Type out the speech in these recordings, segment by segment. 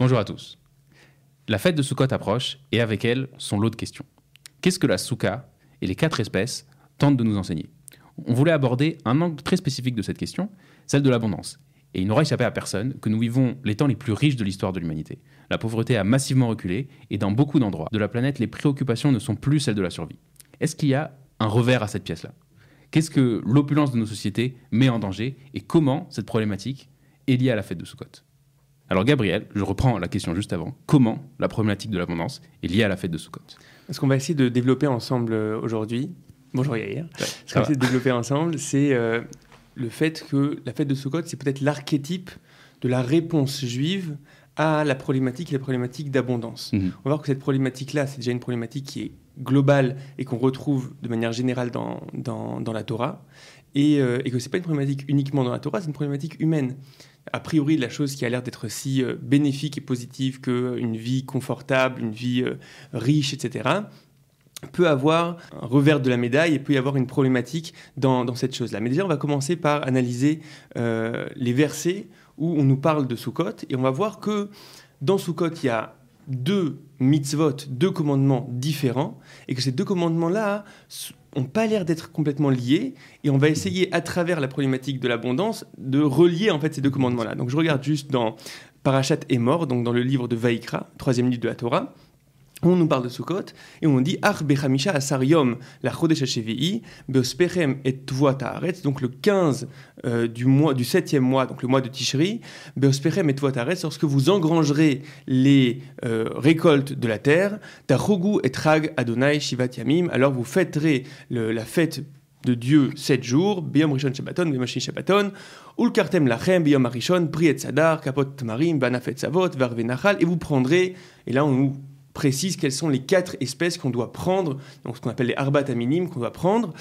Bonjour à tous. La fête de Sukkot approche et avec elle son lot de questions. Qu'est-ce que la souka et les quatre espèces tentent de nous enseigner? On voulait aborder un angle très spécifique de cette question, celle de l'abondance. Et il n'aura échappé à personne que nous vivons les temps les plus riches de l'histoire de l'humanité. La pauvreté a massivement reculé et dans beaucoup d'endroits de la planète, les préoccupations ne sont plus celles de la survie. Est-ce qu'il y a un revers à cette pièce-là? Qu'est-ce que l'opulence de nos sociétés met en danger et comment cette problématique est liée à la fête de Sukkot? Alors Gabriel, je reprends la question juste avant. Comment la problématique de l'abondance est liée à la fête de Sukkot? Ce qu'on va essayer de développer ensemble euh, aujourd'hui, bonjour Yair, ce qu'on va essayer de développer ensemble, c'est euh, le fait que la fête de Sukkot, c'est peut-être l'archétype de la réponse juive à la problématique et la problématique d'abondance. Mhm. On va voir que cette problématique-là, c'est déjà une problématique qui est globale et qu'on retrouve de manière générale dans, dans, la Torah, et, euh, et que ce n'est pas une problématique uniquement dans la Torah, c'est une problématique humaine a priori la chose qui a l'air d'être si euh, bénéfique et positive qu'une vie confortable, une vie euh, riche, etc., peut avoir un revers de la médaille et peut y avoir une problématique dans, cette chose-là. Mais déjà, on va commencer par analyser euh, les versets où on nous parle de Sukkot et on va voir que dans Sukkot, il y a deux mitzvot, deux commandements différents et que ces deux commandements-là n'ont pas l'air d'être complètement liés et on va essayer à travers la problématique de l'abondance de relier en fait ces deux commandements-là. Donc je regarde juste dans Parachat est mort, donc dans le livre de Vaikra, troisième livre de la Torah on nous parle de Sukkot et on dit Ar bechamisha asariom la chodesh hashevii beospechem et tvoat haaretz donc le 15 euh, du mois du septième mois donc le mois de Tishri beospechem et tvoat haaretz lorsque vous engrangerez les euh, récoltes de la terre tachogu et trag Adonai shivat yamim alors vous fêterez la fête de Dieu sept jours, Biyom Rishon Shabbaton, Bimashi Shabbaton, Ulkartem Lachem, Biyom Arishon, Priet Sadar, Kapot Marim, Banafet Savot, Varve et vous prendrez, et là on nous précise quelles sont les quatre espèces qu'on doit prendre, donc ce qu'on appelle les arbat aminim qu'on doit prendre.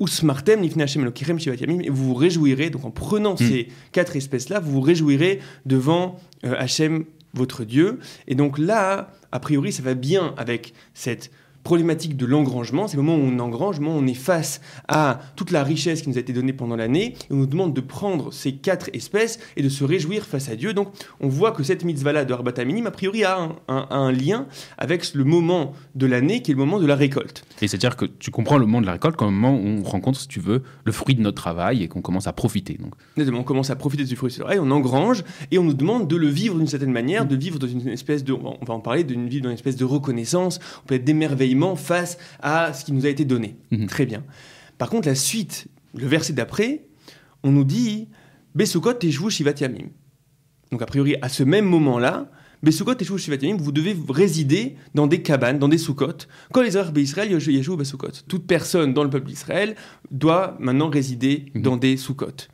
Usmartem, Nifnachem, Lokirem, Shivat et vous vous réjouirez, donc en prenant hmm. ces quatre espèces-là, vous vous réjouirez devant euh, Hachem, votre Dieu. Et donc là, a priori, ça va bien avec cette problématique de l'engrangement, c'est le moment où on engrange, le moment où on est face à toute la richesse qui nous a été donnée pendant l'année, et on nous demande de prendre ces quatre espèces et de se réjouir face à Dieu. Donc on voit que cette mitzvah-là de Arbat Minim, a priori, a un, lien avec le moment de l'année qui est le moment de la récolte. Et c'est-à-dire que tu comprends le moment de la récolte comme le moment où on rencontre, si tu veux, le fruit de notre travail et qu'on commence à profiter. Donc. On commence à profiter du fruit de travail, on engrange et on nous demande de le vivre d'une certaine manière, de vivre dans une espèce de, on va en parler, d'une vie dans une espèce de reconnaissance, on peut être d'émerveillement face à ce qui nous a été donné. Mhm. Très bien. Par contre, la suite, le verset d'après, on nous dit Besukot teshvu shivat yamim. Donc, a priori, à ce même moment-là, Besukot teshvu shivat yamim, vous devez résider dans des cabanes, dans des soukot. Quand les Arabes d'Israël, yeshu besukot. Toute personne dans le peuple d'Israël doit maintenant résider mhm. dans des soukot.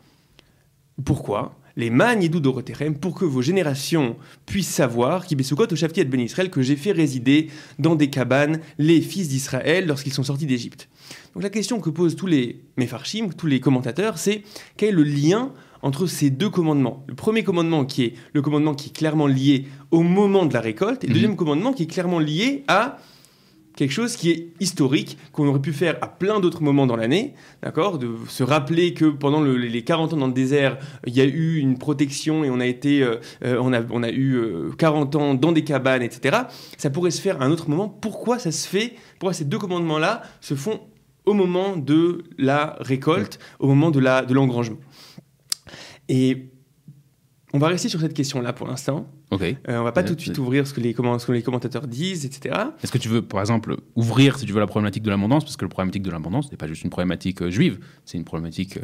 Pourquoi? Les Magnidou Doroterem, pour que vos générations puissent savoir, qui au et Ben Israël, que j'ai fait résider dans des cabanes les fils d'Israël lorsqu'ils sont sortis d'Égypte. Donc la question que posent tous les Mefarshim, tous les commentateurs, c'est quel est le lien entre ces deux commandements? Le premier commandement qui est le commandement qui est clairement lié au moment de la récolte, et le mhm. deuxième commandement qui est clairement lié à quelque chose qui est historique, qu'on aurait pu faire à plein d'autres moments dans l'année, d'accord De se rappeler que pendant les 40 ans dans le désert, il y a eu une protection et on a été, euh, euh, on, a, on a eu 40 euh, ans dans des cabanes, etc. Ça pourrait se faire à un autre moment. Pourquoi ça se fait? Pourquoi ces deux commandements-là se font au moment de la récolte, au moment de l'engrangement de Et on va rester sur cette question-là pour l'instant. Ok. Euh, on va pas tout de suite ouvrir ce que, les, ce que les commentateurs disent, etc. Est-ce que tu veux, par exemple, ouvrir, si tu veux, la problématique de l'abondance? Parce que la problématique de l'abondance n'est pas juste une problématique euh, juive, c'est une problématique, euh,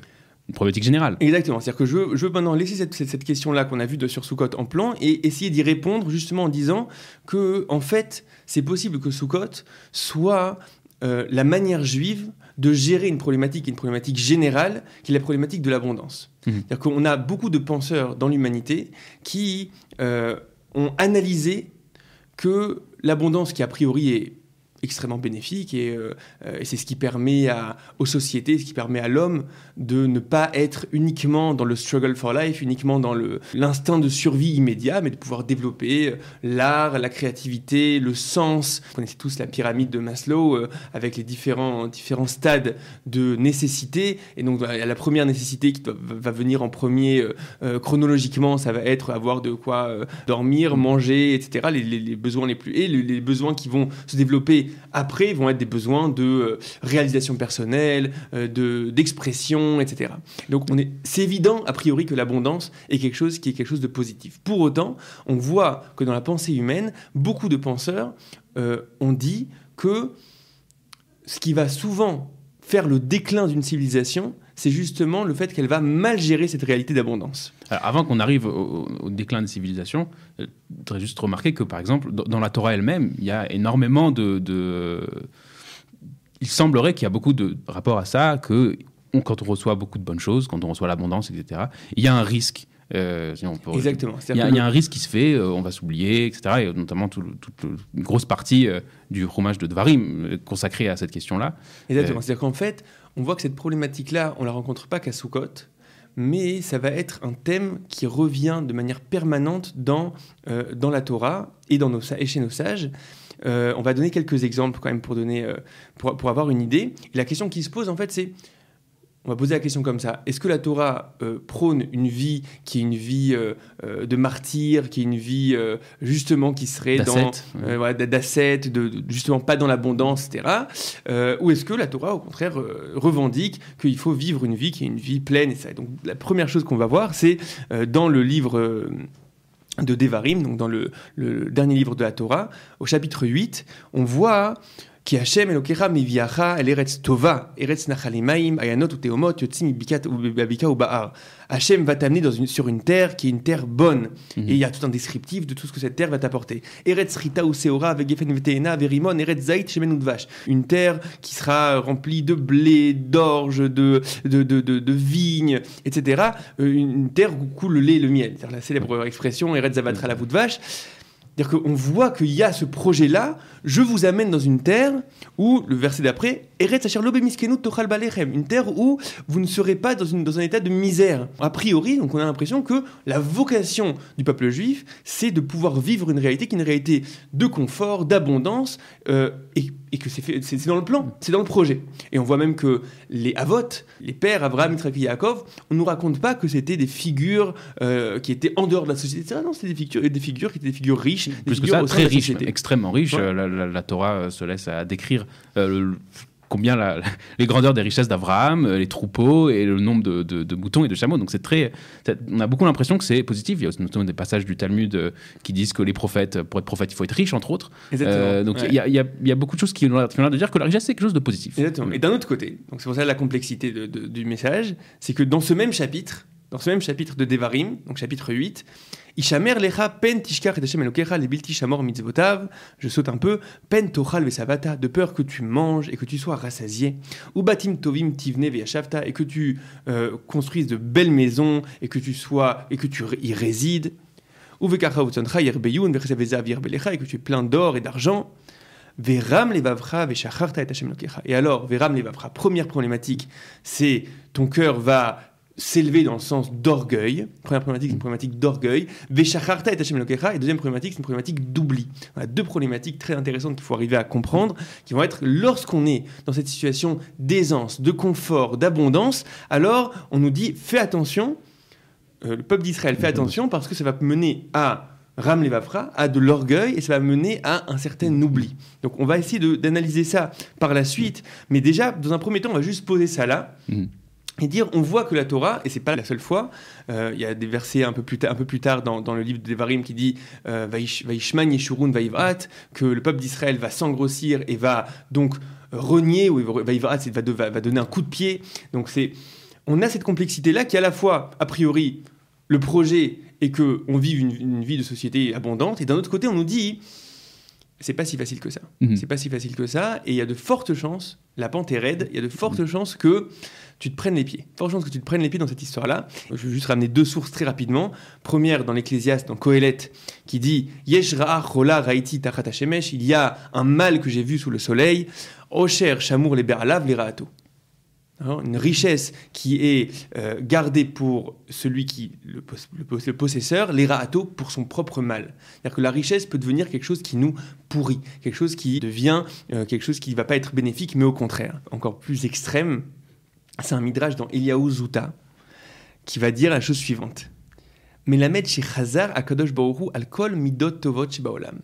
une problématique générale. Exactement. C'est-à-dire que je veux, je veux maintenant laisser cette, cette, question-là qu'on a vue de sur Soukot en plan et essayer d'y répondre justement en disant que, en fait, c'est possible que Soukot soit la manière juive de gérer une problématique, une problématique générale, qui est la problématique de l'abondance. Mhm. C'est-à-dire qu'on a beaucoup de penseurs dans l'humanité qui euh, ont analysé que l'abondance, qui a priori est extrêmement bénéfique et, euh, et c'est ce qui permet à, aux sociétés, ce qui permet à l'homme de ne pas être uniquement dans le struggle for life, uniquement dans l'instinct de survie immédiat, mais de pouvoir développer euh, l'art, la créativité, le sens. Vous connaissez tous la pyramide de Maslow euh, avec les différents, différents stades de nécessité. Et donc la première nécessité qui va venir en premier chronologiquement, ça va être avoir de quoi dormir, manger, etc. Les, besoins les plus... Et les besoins qui vont se développer après vont être des besoins de euh, réalisation personnelle, euh, de d'expression, etc. Donc on est, c'est évident a priori que l'abondance est quelque chose qui est quelque chose de positif. Pour autant, on voit que dans la pensée humaine, beaucoup de penseurs euh, ont dit que ce qui va souvent faire le déclin d'une civilisation, c'est justement le fait qu'elle va mal gérer cette réalité d'abondance. Avant qu'on arrive au, déclin des civilisations, je voudrais juste remarquer que, par exemple, dans, la Torah elle-même, il y a énormément de... Il semblerait qu'il y a beaucoup de rapports à ça, que quand on reçoit beaucoup de bonnes choses, quand on reçoit l'abondance, etc., il y a un risque. Euh, Exactement. Il y, a, un risque qui se fait, euh, on va s'oublier, etc. Et notamment toute une grosse partie euh, du roumage de Dvarim consacrée à cette question-là. Exactement. C'est-à-dire qu'en fait, on voit que cette problématique-là, on la rencontre pas qu'à Soukot, mais ça va être un thème qui revient de manière permanente dans, euh, dans la Torah et, dans nos, et chez nos sages. Euh, on va donner quelques exemples quand même pour, donner, euh, pour, pour avoir une idée. la question qui se pose, en fait, c'est on va poser la question comme ça. Est-ce que la Torah euh, prône une vie qui est une vie euh, euh, de martyr, qui est une vie justement qui serait dans d'asset, de, justement pas dans l'abondance, etc. ou est-ce que la Torah au contraire revendique qu'il faut vivre une vie qui est une vie pleine et ça. Donc la première chose qu'on va voir, c'est dans le livre de Devarim, donc dans le, le, dernier livre de la Torah, au chapitre 8, on voit כי השם אלוקיך מביאך אל ארץ טובה, ארץ נחלי מים, עיינות ותהומות, יוצאים בבקעה ובהר. Hachem va t'amener dans une, sur une terre qui est une terre bonne. Mhm. Et il y a tout un descriptif de tout ce que cette terre va t'apporter. Eretz Rita ou Seora, Vegefen Veteena, Verimon, Eretz Zait, Shemen Vache. Une terre qui sera remplie de blé, d'orge, de, de, de, de, vignes, etc. Euh, une terre où coule le lait et le miel. C'est la célèbre expression Eretz Zavatra la voûte vache. C'est-à-dire qu'on voit qu'il y a ce projet-là, je vous amène dans une terre où, le verset d'après, une terre où vous ne serez pas dans, un état de misère. A priori, donc on a l'impression que la vocation du peuple juif, c'est de pouvoir vivre une réalité qui est une réalité de confort, d'abondance, euh, et, et, que c'est dans le plan, c'est dans le projet. Et on voit même que les Avot, les pères Abraham, Yitzhak et Yaakov, on ne nous raconte pas que c'était des figures euh, qui étaient en dehors de la société. non, c'était des figures, des figures qui étaient des figures riches, des Plus figures que ça, très riches, extrêmement riches. La, la, Torah euh, se laisse à décrire euh, combien la, les grandeurs des richesses d'Abraham, euh, les troupeaux et le nombre de, de, moutons et de chameaux. Donc c'est très, on a beaucoup l'impression que c'est positif. Il y a notamment des passages du Talmud qui disent que les prophètes, pour être prophète, il faut être riche entre autres. donc il, y a, il, y a, beaucoup de choses qui ont l'air de dire que la richesse c'est quelque chose de positif. Exactement. Et d'un autre côté, donc c'est pour ça la complexité du message, c'est que dans ce même chapitre, dans ce même chapitre de Devarim, donc chapitre 8, Ishamer lecha pen tishkar et elokecha lebilti shamor mitzvotav. Je saute un peu. Pen tochal vesavata, de peur que tu manges et que tu sois rassasié. Ou batim tovim tivne veyashavta, et que tu euh, construises de belles maisons et que tu sois et que tu y résides. Ou vekacha utzoncha yerbeyun vechesavezav yerbelecha, et que tu es plein d'or et d'argent. Veram levavra veshacharta et Hashem. Et alors, veram levavra, première problématique, c'est ton cœur va s'élever dans le sens d'orgueil. Première problématique, c'est une problématique d'orgueil. Et Et deuxième problématique, c'est une problématique d'oubli. a deux problématiques très intéressantes qu'il faut arriver à comprendre, qui vont être lorsqu'on est dans cette situation d'aisance, de confort, d'abondance, alors on nous dit fais attention, euh, le peuple d'Israël fait attention parce que ça va mener à Ram Levafra, à de l'orgueil et ça va mener à un certain oubli. Donc on va essayer d'analyser ça par la suite, mais déjà, dans un premier temps, on va juste poser ça là. Mm et dire on voit que la Torah, et c'est pas la seule fois, euh, il y a des versets un peu plus, un peu plus tard dans, dans le livre de Devarim qui dit euh, Vaishman Yeshurun Vaivrat, que le peuple d'Israël va s'engrossir et va donc renier, ou Vaivrat va, va donner un coup de pied. Donc c'est, on a cette complexité-là qui à la fois, a priori, le projet est que on vive une, une vie de société abondante, et d'un autre côté on nous dit c'est pas si facile que ça. Mhm. C'est pas si facile que ça, et il y a de fortes chances, la pente est raide, il y a de fortes chances que tu te prennes les pieds. Fortes chances que tu te prennes les pieds dans cette histoire-là. Je vais juste ramener deux sources très rapidement. Première dans l'Ecclésiaste, dans Kohelet, qui dit Yesh ra'ach rola ra'iti il y a un mal que j'ai vu sous le soleil, Osher shamour les beralav les ra'ato. Alors, Une richesse qui est euh, gardée pour celui qui le, pos- le pos- le possesseur, les pour son propre mal. C'est-à-dire que la richesse peut devenir quelque chose qui nous pourrit, quelque chose qui devient euh, quelque chose qui ne va pas être bénéfique, mais au contraire, encore plus extrême. C'est un midrash dans Eliyahu Zuta qui va dire la chose suivante. Melamed chez Chazar Akadosh Baoru al kol midot tovot shebaolam.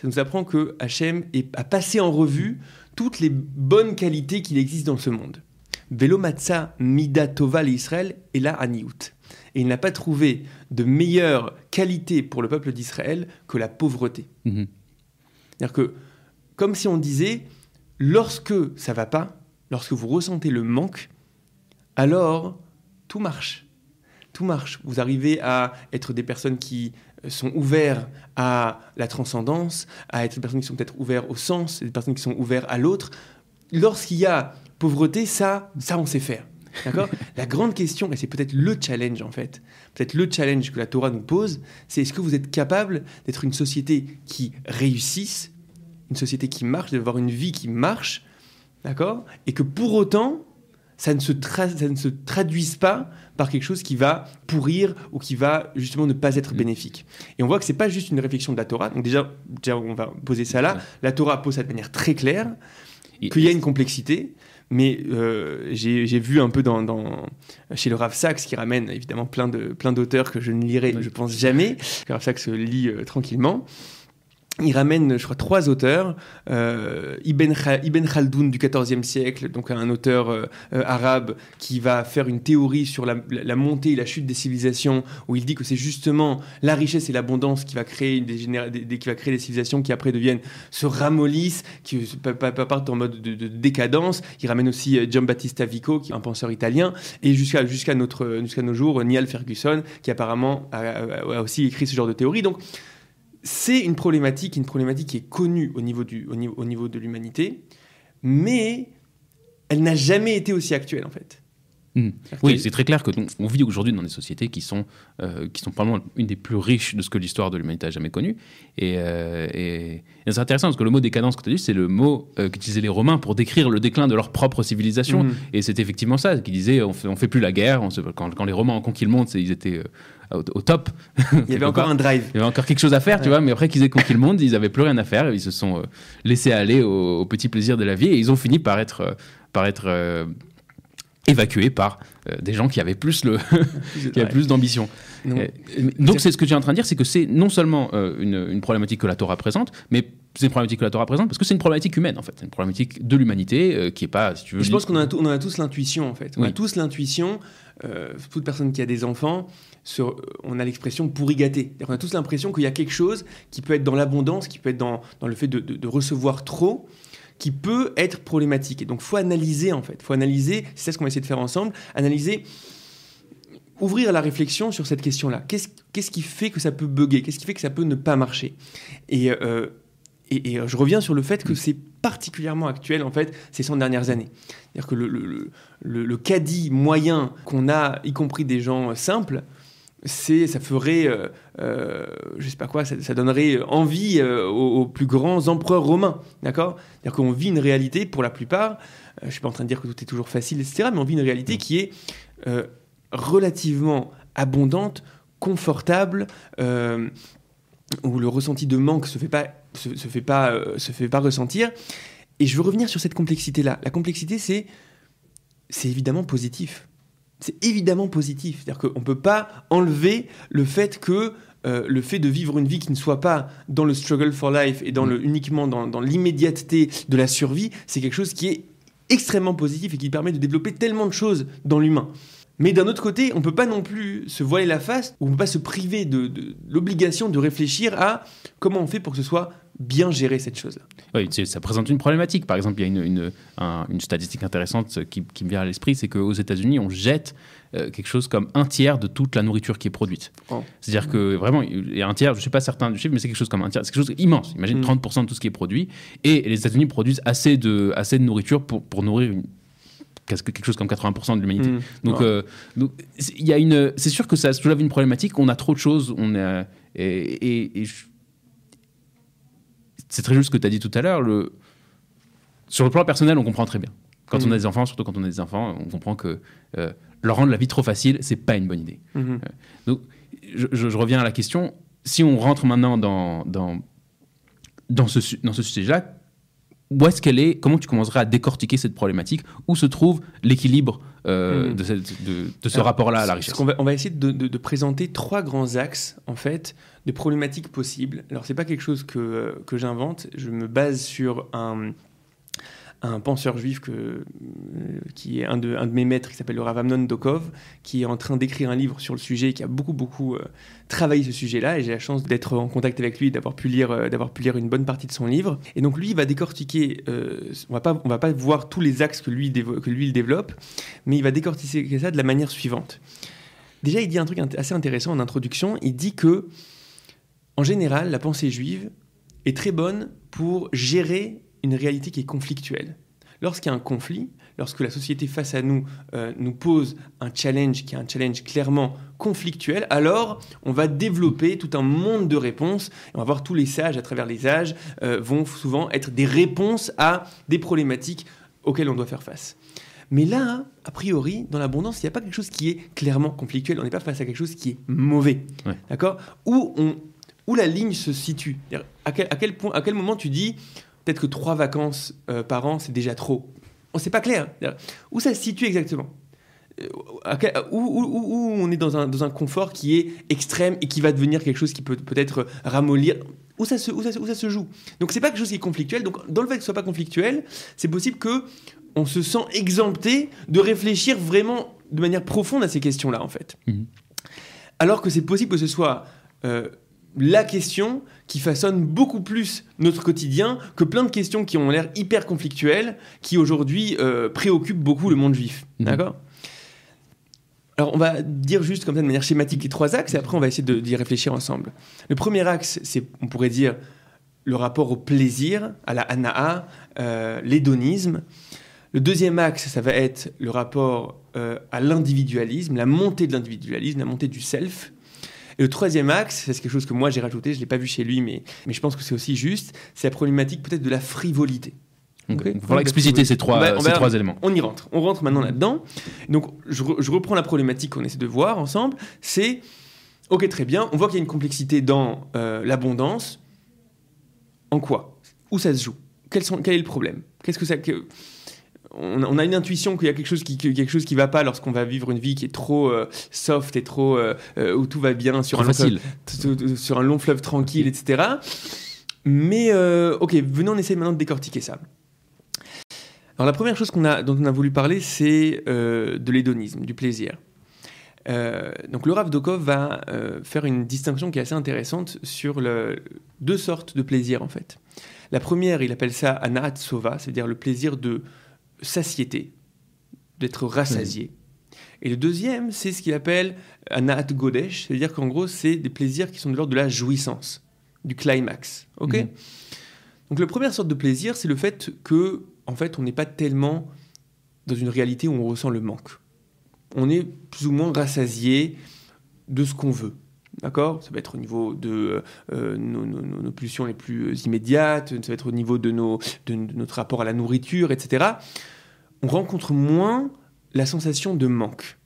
Ça nous apprend que Hachem a passé en revue toutes les bonnes qualités qu'il existe dans ce monde. Velo matza mida tova l'Israël et la aniout. Et il n'a pas trouvé de meilleure qualité pour le peuple d'Israël que la pauvreté. Mhm. C'est-à-dire que, comme si on disait, lorsque ça va pas, lorsque vous ressentez le manque, alors tout marche. Tout marche. Vous arrivez à être des personnes qui euh, sont ouvertes à la transcendance, à être des personnes qui sont peut-être ouvertes au sens, des personnes qui sont ouvertes à l'autre. Lorsqu'il y a pauvreté, ça, ça on sait faire. D'accord? La grande question, et c'est peut-être le challenge en fait, peut-être le challenge que la Torah nous pose, c'est est-ce que vous êtes capable d'être une société qui réussisse, une société qui marche, d'avoir une vie qui marche, d'accord? Et que pour autant, ça ne, se ça ne se traduise pas par quelque chose qui va pourrir ou qui va justement ne pas être bénéfique. Et on voit que c'est pas juste une réflexion de la Torah. Donc déjà, déjà on va poser ça là. La Torah pose ça de manière très claire qu'il y a une complexité, mais euh, j'ai vu un peu dans, dans- chez le Rav Sachs, qui ramène évidemment plein d'auteurs que je ne lirai, je pense jamais. Le Rav Sachs lit euh, tranquillement. Il ramène, je crois, trois auteurs. Euh, Ibn, Ibn Khaldoun du XIVe siècle, donc un auteur euh, arabe qui va faire une théorie sur la, montée et la chute des civilisations, où il dit que c'est justement la richesse et l'abondance qui va créer des, qui va créer des civilisations qui après deviennent se ramollissent, qui partent en mode de, de décadence. Il ramène aussi euh, Giambattista Vico, qui est un penseur italien, et jusqu'à jusqu'à notre nos jours, Niall Ferguson, qui apparemment a- a aussi écrit ce genre de théorie. Donc c'est une problématique, une problématique qui est connue au niveau, au niveau de l'humanité, mais elle n'a jamais été aussi actuelle en fait. C'est-à-dire Oui, c'est très clair que on vit aujourd'hui dans des sociétés qui sont, euh, qui sont probablement une des plus riches de ce que l'histoire de l'humanité a jamais connu. Et, euh, et- et c'est intéressant parce que le mot décadence que tu as dit, c'est le mot euh, qu'utilisaient les Romains pour décrire le déclin de leur propre civilisation. Mhm. Et c'est effectivement ça, qui disait on fait, on fait plus la guerre. on se- quand, quand les Romains ont conquis le monde, ils étaient euh, au, au top. Il y avait encore un drive. Il y avait encore quelque chose à faire, tu vois, mais après qu'ils aient conquis le monde, ils avaient plus rien à faire. Ils se sont laissés aller au, au petit plaisir de la vie et ils ont fini par être, par être euh, évacués par euh, des gens qui avaient plus, le, qui avaient plus d'ambition. Euh, donc c'est ce que tu es en train de dire, c'est que c'est non seulement euh, une, une problématique que la Torah présente, mais c'est une problématique que la Torah présente parce que c'est une problématique humaine en fait, c'est une problématique de l'humanité euh, qui est pas, si tu veux. Je pense qu'on a, on a tous l'intuition en fait. On a tous l'intuition. toute personne qui a des enfants, sur- on a l'expression pourri gâté. Qu'on a tous l'impression qu'il y a quelque chose qui peut être dans l'abondance, qui peut être dans, dans le fait de, de- de recevoir trop, qui peut être problématique. Et donc, faut analyser en fait. Faut analyser. C'est ça ce qu'on va essayer de faire ensemble. Analyser. Ouvrir la réflexion sur cette question-là. Qu'est-ce qu'est-ce qui fait que ça peut bugger? Qu'est-ce qui fait que ça peut ne pas marcher? Et, euh, et, et, euh, je reviens sur le fait que c'est particulièrement actuel en fait ces 100 dernières années. C'est-à-dire que le, le, le, le- le caddie moyen qu'on a, y compris des gens simples, c'est, ça ferait, euh, euh, je sais pas quoi, ça, ça donnerait envie euh, aux, aux plus grands empereurs romains, d'accord? C'est-à-dire qu'on vit une réalité, pour la plupart, euh, je suis pas en train de dire que tout est toujours facile, etc., mais on vit une réalité qui est euh, relativement abondante, confortable, où le ressenti de manque se fait pas, se, se fait pas, se fait pas ressentir. Et je veux revenir sur cette complexité-là. La complexité, c'est, c'est évidemment positif. C'est évidemment positif. C'est-à-dire qu'on ne peut pas enlever le fait que euh, le fait de vivre une vie qui ne soit pas dans le struggle for life et dans le, uniquement dans, dans l'immédiateté de la survie, c'est quelque chose qui est extrêmement positif et qui permet de développer tellement de choses dans l'humain. Mais d'un autre côté, on ne peut pas non plus se voiler la face, ou on ne peut pas se priver de, de l'obligation de réfléchir à comment on fait pour que ce soit bien géré cette chose-là. Oui, ça présente une problématique. Par exemple, il y a une, une, statistique intéressante qui, qui, me vient à l'esprit, c'est qu'aux États-Unis, on jette euh, quelque chose comme un tiers de toute la nourriture qui est produite. Oh. C'est-à-dire que vraiment, il y a un tiers, je ne sais pas certain du chiffre, mais c'est quelque chose comme un tiers, c'est quelque chose immense. Imagine 30% mm. de tout ce qui est produit. Et les États-Unis produisent assez de, assez de nourriture pour, pour nourrir une, quelque chose comme 80% de l'humanité. Mm. Donc, euh, donc y a une, c'est sûr que ça soulève une problématique. On a trop de choses. On a, et, et c'est très juste ce que tu as dit tout à l'heure. Le... Sur le plan personnel, on comprend très bien. Quand on a mm. des enfants, surtout quand on a des enfants, on comprend que euh, leur rendre la vie trop facile, c'est pas une bonne idée. Mm-hmm. Euh, donc, je, reviens à la question. Si on rentre maintenant dans, dans, dans ce, dans ce sujet-là, où est-ce qu'elle est Comment tu commencerais à décortiquer cette problématique? Où se trouve l'équilibre euh, mm. de, de, ce rapport-là à la richesse? on va, on va, essayer de, de, présenter trois grands axes en fait de problématiques possibles. Alors c'est pas quelque chose que, que j'invente, je me base sur un, un penseur juif euh, qui est un de, un de mes maîtres, qui s'appelle le Rav Amnon Dokov, qui est en train d'écrire un livre sur le sujet, qui a beaucoup, beaucoup euh, travaillé ce sujet-là, et j'ai la chance d'être en contact avec lui, d'avoir pu, lire, euh, d'avoir pu lire une bonne partie de son livre. Et donc lui, il va décortiquer, on va pas, on va pas voir tous les axes que lui, que lui il développe, mais il va décortiquer ça de la manière suivante. Déjà, il dit un truc assez intéressant en introduction, il dit que en général, la pensée juive est très bonne pour gérer une réalité qui est conflictuelle. Lorsqu'il y a un conflit, lorsque la société face à nous euh, nous pose un challenge qui est un challenge clairement conflictuel, alors on va développer tout un monde de réponses. on va voir tous les sages à travers les âges euh, vont souvent être des réponses à des problématiques auxquelles on doit faire face. Mais là, a priori, dans l'abondance, il n'y a pas quelque chose qui est clairement conflictuel. On n'est pas face à quelque chose qui est mauvais. D'accord? Où on où la ligne se situe. À quel, à quel, point, à quel moment tu dis, peut-être que trois vacances euh, par an, c'est déjà trop. On sait pas clair. Où ça se situe exactement? Euh, où, on est dans un, dans un, confort qui est extrême et qui va devenir quelque chose qui peut peut-être ramollir? Où ça, se, où, ça, où ça se joue? Donc c'est pas quelque chose qui est conflictuel. Donc dans le fait que ce soit pas conflictuel, c'est possible que on se sent exempté de réfléchir vraiment de manière profonde à ces questions-là en fait. Mmh. Alors que c'est possible que ce soit euh, la question qui façonne beaucoup plus notre quotidien que plein de questions qui ont l'air hyper conflictuelles, qui aujourd'hui euh, préoccupent beaucoup le monde juif. Mhm. D'accord? Alors, on va dire juste comme ça de manière schématique les trois axes et après on va essayer d'y réfléchir ensemble. Le premier axe, c'est, on pourrait dire, le rapport au plaisir, à la anaa, euh, l'hédonisme. Le deuxième axe, ça va être le rapport euh, à l'individualisme, la montée de l'individualisme, la montée du self. Et le troisième axe, c'est quelque chose que moi j'ai rajouté, je ne l'ai pas vu chez lui, mais, mais je pense que c'est aussi juste, c'est la problématique peut-être de la frivolité. Okay. Il faudra expliciter ces trois, ces trois éléments. On y rentre. On rentre maintenant là-dedans. Donc, je, je, reprends la problématique qu'on essaie de voir ensemble. C'est, ok, très bien, on voit qu'il y a une complexité dans euh, l'abondance. En quoi? Où ça se joue? Quel, sont, quel est le problème? Qu'est-ce que ça... Que, on, a une intuition qu'il y a quelque chose qui, quelque chose qui va pas lorsqu'on va vivre une vie qui est trop euh, soft et trop euh, euh, où tout va bien sur un, long fleuve, sur un long fleuve tranquille, etc. Mais ok, venons on essayer maintenant de décortiquer ça. Alors la première chose qu'on a, dont on a voulu parler, c'est de l'hédonisme, du plaisir. donc le Rav Dokov va faire une distinction qui est assez intéressante sur le, deux sortes de plaisir en fait. La première, il appelle ça anahat sova, c'est-à-dire le plaisir de satiété, d'être rassasié. Et le deuxième, c'est ce qu'il appelle un godesh, c'est-à-dire qu'en gros, c'est des plaisirs qui sont de l'ordre de la jouissance, du climax. Ok mhm. Donc, la première sorte de plaisir, c'est le fait que, en fait, on n'est pas tellement dans une réalité où on ressent le manque. On est plus ou moins rassasié de ce qu'on veut. D'accord? Ça va être au niveau de euh, nos, pulsions les plus immédiates, ça va être au niveau de, nos, de, notre rapport à la nourriture, etc. On rencontre moins la sensation de manque.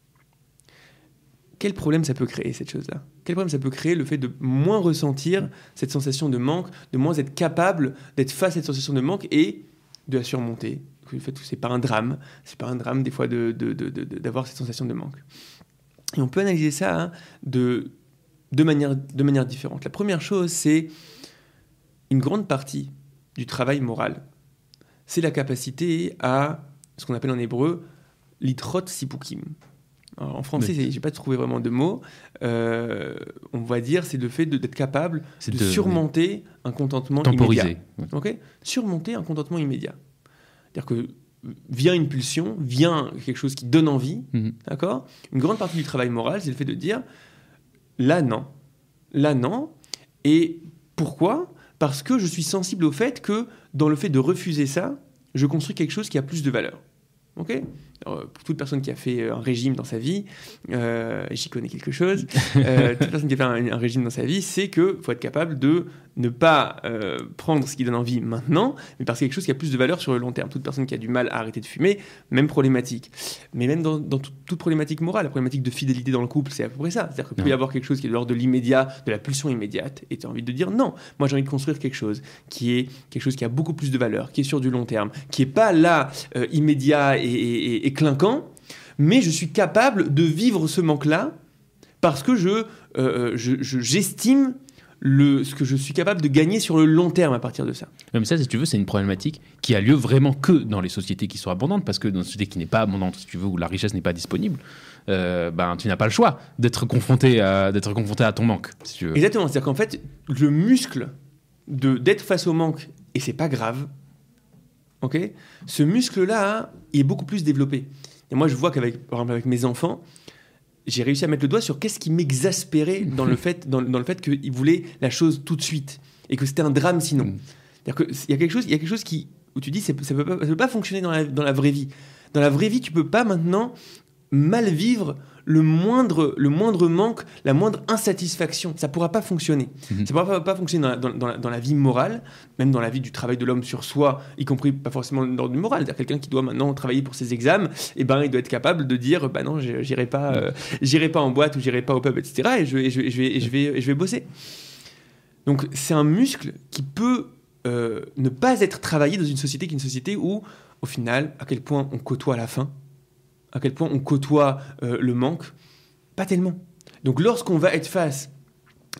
Quel problème ça peut créer, cette chose-là? Quel problème ça peut créer, le fait de moins ressentir cette sensation de manque, de moins être capable d'être face à cette sensation de manque et de la surmonter? Le fait que c'est pas un drame, c'est pas un drame des fois d'avoir de, de, cette sensation de manque. Et on peut analyser ça hein, de de manière, de manière différente. La première chose, c'est une grande partie du travail moral. C'est la capacité à ce qu'on appelle en hébreu l'itrot sipukim. en français, j'ai pas trouvé vraiment de mots. Euh, on va dire, c'est le fait d'être capable de, surmonter un contentement Temporiser. immédiat. surmonter un contentement immédiat. C'est-à-dire que vient une pulsion, vient quelque chose qui donne envie, mhm. d'accord? Une grande partie du travail moral, c'est le fait de dire là non, là non. Et pourquoi? Parce que je suis sensible au fait que dans le fait de refuser ça, je construis quelque chose qui a plus de valeur. Ok? Pour toute personne qui a fait euh, un régime dans sa vie, euh, j'y connais quelque chose, euh, toute personne qui a fait un, régime dans sa vie, c'est qu'il faut être capable de ne pas prendre ce qui donne envie maintenant, mais parce qu'il y a quelque chose qui a plus de valeur sur le long terme. Toute personne qui a du mal à arrêter de fumer, même problématique. Mais même dans, toute, problématique morale, la problématique de fidélité dans le couple, c'est à peu près ça. C'est-à-dire qu'il peut y avoir quelque chose qui est de l'ordre de l'immédiat, de la pulsion immédiate, et tu as envie de dire non, moi j'ai envie de construire quelque chose qui est quelque chose qui a beaucoup plus de valeur, qui est sur du long terme, qui n'est pas là immédiat et, et clinquant, mais je suis capable de vivre ce manque-là parce que je, euh, euh, j'estime le, ce que je suis capable de gagner sur le long terme à partir de ça. Mais ça, si tu veux, c'est une problématique qui a lieu vraiment que dans les sociétés qui sont abondantes, parce que dans une société qui n'est pas abondante, si tu veux, où la richesse n'est pas disponible, euh, ben, tu n'as pas le choix d'être confronté, à, d'être confronté à ton manque. Si tu veux. Exactement, c'est-à-dire qu'en fait, le muscle de, d'être face au manque, et c'est pas grave, ok ce muscle-là, il est beaucoup plus développé. Et moi, je vois qu'avec, par exemple, avec mes enfants, j'ai réussi à mettre le doigt sur qu'est-ce qui m'exaspérait dans le fait, dans, dans le fait qu'ils voulaient la chose tout de suite et que c'était un drame sinon. Mm. C'est-à-dire qu'il y a quelque chose, il y a quelque chose qui, où tu dis, ça ne peut, peut, pas fonctionner dans la, dans la vraie vie. Dans la vraie vie, tu peux pas maintenant mal vivre le moindre, le moindre manque, la moindre insatisfaction. Ça ne pourra pas fonctionner. Mhm. Ça ne pourra pas, fonctionner dans la, vie morale, même dans la vie du travail de l'homme sur soi, y compris pas forcément dans le moral. Quelqu'un qui doit maintenant travailler pour ses examens, et eh ben, il doit être capable de dire bah non, j'irai pas, euh, j'irai pas en boîte ou j'irai pas au pub, etc. Et je, je, vais, je, vais, je vais bosser. Donc c'est un muscle qui peut euh, ne pas être travaillé dans une société qui est une société où, au final, à quel point on côtoie la faim, à quel point on côtoie euh, le manque Pas tellement. Donc lorsqu'on va être face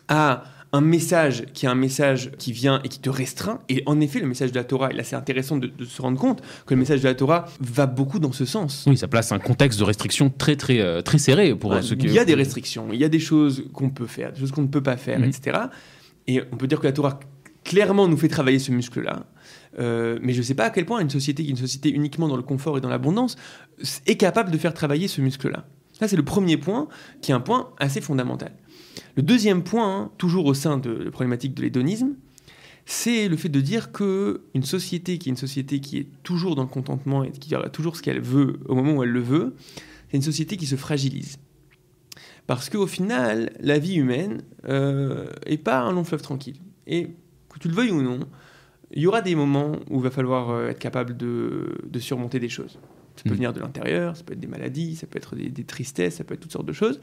à un message qui est un message qui vient et qui te restreint, et en effet le message de la Torah, et là c'est intéressant de, se rendre compte que le message de la Torah va beaucoup dans ce sens. Oui, ça place un contexte de restriction très très euh, très serré pour ceux qui... Il y a des restrictions, il y a des choses qu'on peut faire, des choses qu'on ne peut pas faire, mhm. etc. Et on peut dire que la Torah clairement nous fait travailler ce muscle-là. Euh, mais je ne sais pas à quel point une société, une société uniquement dans le confort et dans l'abondance, est capable de faire travailler ce muscle-là. Ça, c'est le premier point, qui est un point assez fondamental. Le deuxième point, hein, toujours au sein de la problématique de l'hédonisme, c'est le fait de dire que une société qui est une société qui est toujours dans le contentement et qui aura toujours ce qu'elle veut au moment où elle le veut, c'est une société qui se fragilise. Parce qu'au final, la vie humaine n'est euh, pas un long fleuve tranquille. Et que tu le veuilles ou non, il y aura des moments où il va falloir euh, être capable de, surmonter des choses. Ça peut mm. venir de l'intérieur, ça peut être des maladies, ça peut être des, tristesses, ça peut être toutes sortes de choses.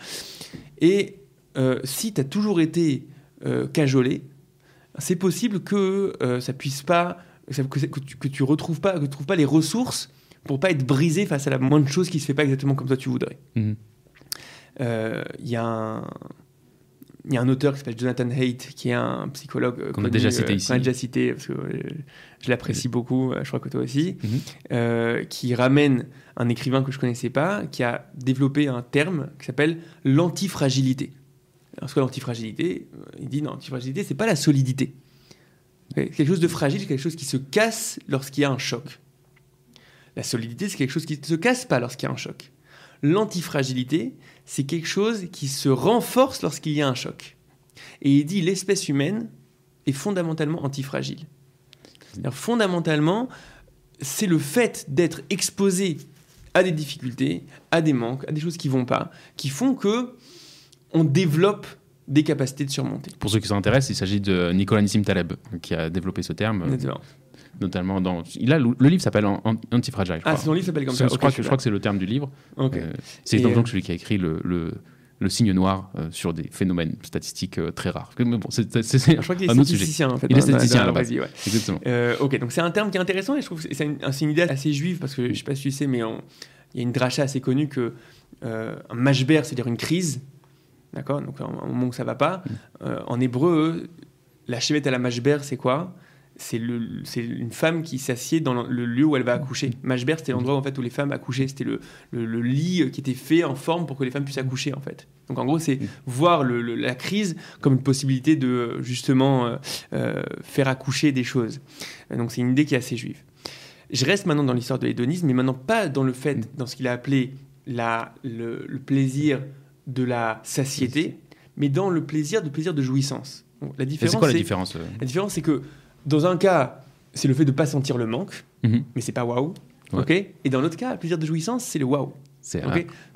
Et euh, si tu as toujours été euh, cajolé, c'est possible que ça puisse pas, que, tu, que retrouves pas, que tu trouves pas les ressources pour pas être brisé face à la moindre chose qui se fait pas exactement comme toi tu voudrais. Mm. Il y a un, il y a un auteur qui s'appelle Jonathan Haidt, qui est un psychologue euh, qu'on a déjà cité euh, ici. On a déjà cité parce que euh, je l'apprécie beaucoup, je crois que toi aussi, mhm. qui ramène un écrivain que je connaissais pas, qui a développé un terme qui s'appelle l'antifragilité. Alors, ce que l'antifragilité Il dit non, l'antifragilité, c'est pas la solidité. Quelque chose de fragile, quelque chose qui se casse lorsqu'il y a un choc. La solidité, c'est quelque chose qui ne se casse pas lorsqu'il y a un choc. L'antifragilité, c'est quelque chose qui se renforce lorsqu'il y a un choc. Et il dit l'espèce humaine est fondamentalement antifragile. Fondamentalement, c'est le fait d'être exposé à des difficultés, à des manques, à des choses qui vont pas, qui font que on développe des capacités de surmonter. Pour ceux qui s'intéressent, il s'agit de Nicolas Nissim Taleb qui a développé ce terme notamment dans. Il a, le, livre s'appelle Antifragile. Ah, son livre s'appelle comme ça. Je, crois, que, je crois que c'est le terme du livre. Euh, c'est donc, euh, celui qui a écrit le, le, signe noir euh, sur des phénomènes statistiques très rares. Mais bon, c'est je crois qu'il est statisticien en fait. Il est statisticien à base. Ouais. Exactement. ok, donc c'est un terme qui est intéressant et je trouve que c'est une, une, idée assez juive parce que je sais pas si tu sais, mais il y a une dracha assez connue que un mashber, c'est-à-dire une crise, d'accord Donc un moment où ça va pas. Mm. en hébreu, la chevet à la mashber, c'est quoi? C'est une femme qui s'assied dans le lieu où elle va accoucher. Mashber, c'était l'endroit en fait, où les femmes accouchaient. C'était le, le, lit qui était fait en forme pour que les femmes puissent accoucher. En fait. Donc en gros, c'est voir la crise comme une possibilité de justement euh, euh, faire accoucher des choses. Donc c'est une idée qui est assez juive. Je reste maintenant dans l'histoire de l'hédonisme, mais maintenant pas dans le fait, dans ce qu'il a appelé la, le, plaisir de la satiété, mais dans le plaisir, de plaisir de jouissance. la différence, c'est quoi la différence euh? La différence, c'est que dans un cas, c'est le fait de ne pas sentir le manque, mhm. mais c'est pas waouh. ok? Et dans l'autre cas, le plaisir de jouissance, c'est le waouh. C'est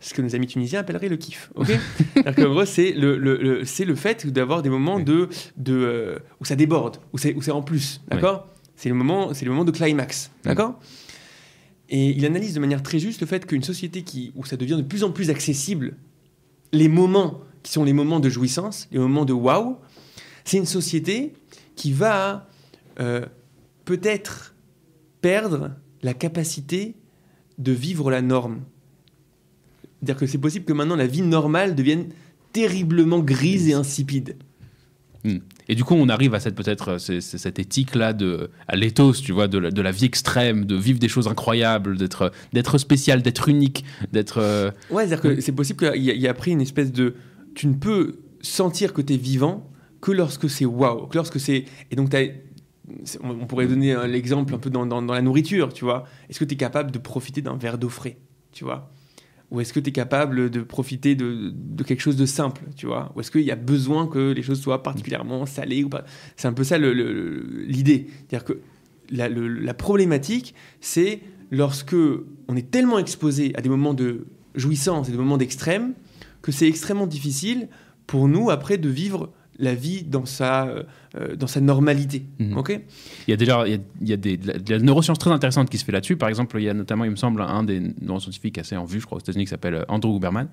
ce que nos amis tunisiens appelleraient le kiff. Ok? C'est le, le, c'est le fait d'avoir des moments de, de, euh, où ça déborde, où c'est, en plus. D'accord? C'est le moment, le moment de climax. D'accord? Et il analyse de manière très juste le fait qu'une société qui, où ça devient de plus en plus accessible, les moments qui sont les moments de jouissance, les moments de waouh, c'est une société qui va euh, peut-être perdre la capacité de vivre la norme. C'est-à-dire que c'est possible que maintenant la vie normale devienne terriblement grise et insipide. Hmm. Et du coup, on arrive à cette peut-être cette éthique là de à l'éthos, tu vois, de la, vie extrême, de vivre des choses incroyables, d'être d'être spécial, d'être unique, d'être. Euh, ouais, c'est-à-dire que c'est possible qu'il y, a pris une espèce de, tu ne peux sentir que tu es vivant que lorsque c'est waouh, que lorsque c'est et donc tu as on pourrait donner l'exemple un peu dans, la nourriture, tu vois. Est-ce que tu es capable de profiter d'un verre d'eau frais, tu vois? Ou est-ce que tu es capable de profiter de, quelque chose de simple, tu vois? Ou est-ce qu'il y a besoin que les choses soient particulièrement salées ou pas? C'est un peu ça l'idée. C'est-à-dire que la, la problématique, c'est lorsque on est tellement exposé à des moments de jouissance et des moments d'extrême que c'est extrêmement difficile pour nous après de vivre la vie dans sa, euh, dans sa normalité. Mhm. ok? Il y a déjà il y a, des, de, la, neuroscience très intéressante qui se fait là-dessus. Par exemple, il y a notamment, il me semble, un des neuroscientifiques assez en vue, je crois, aux États-Unis, qui s'appelle euh, Andrew Huberman,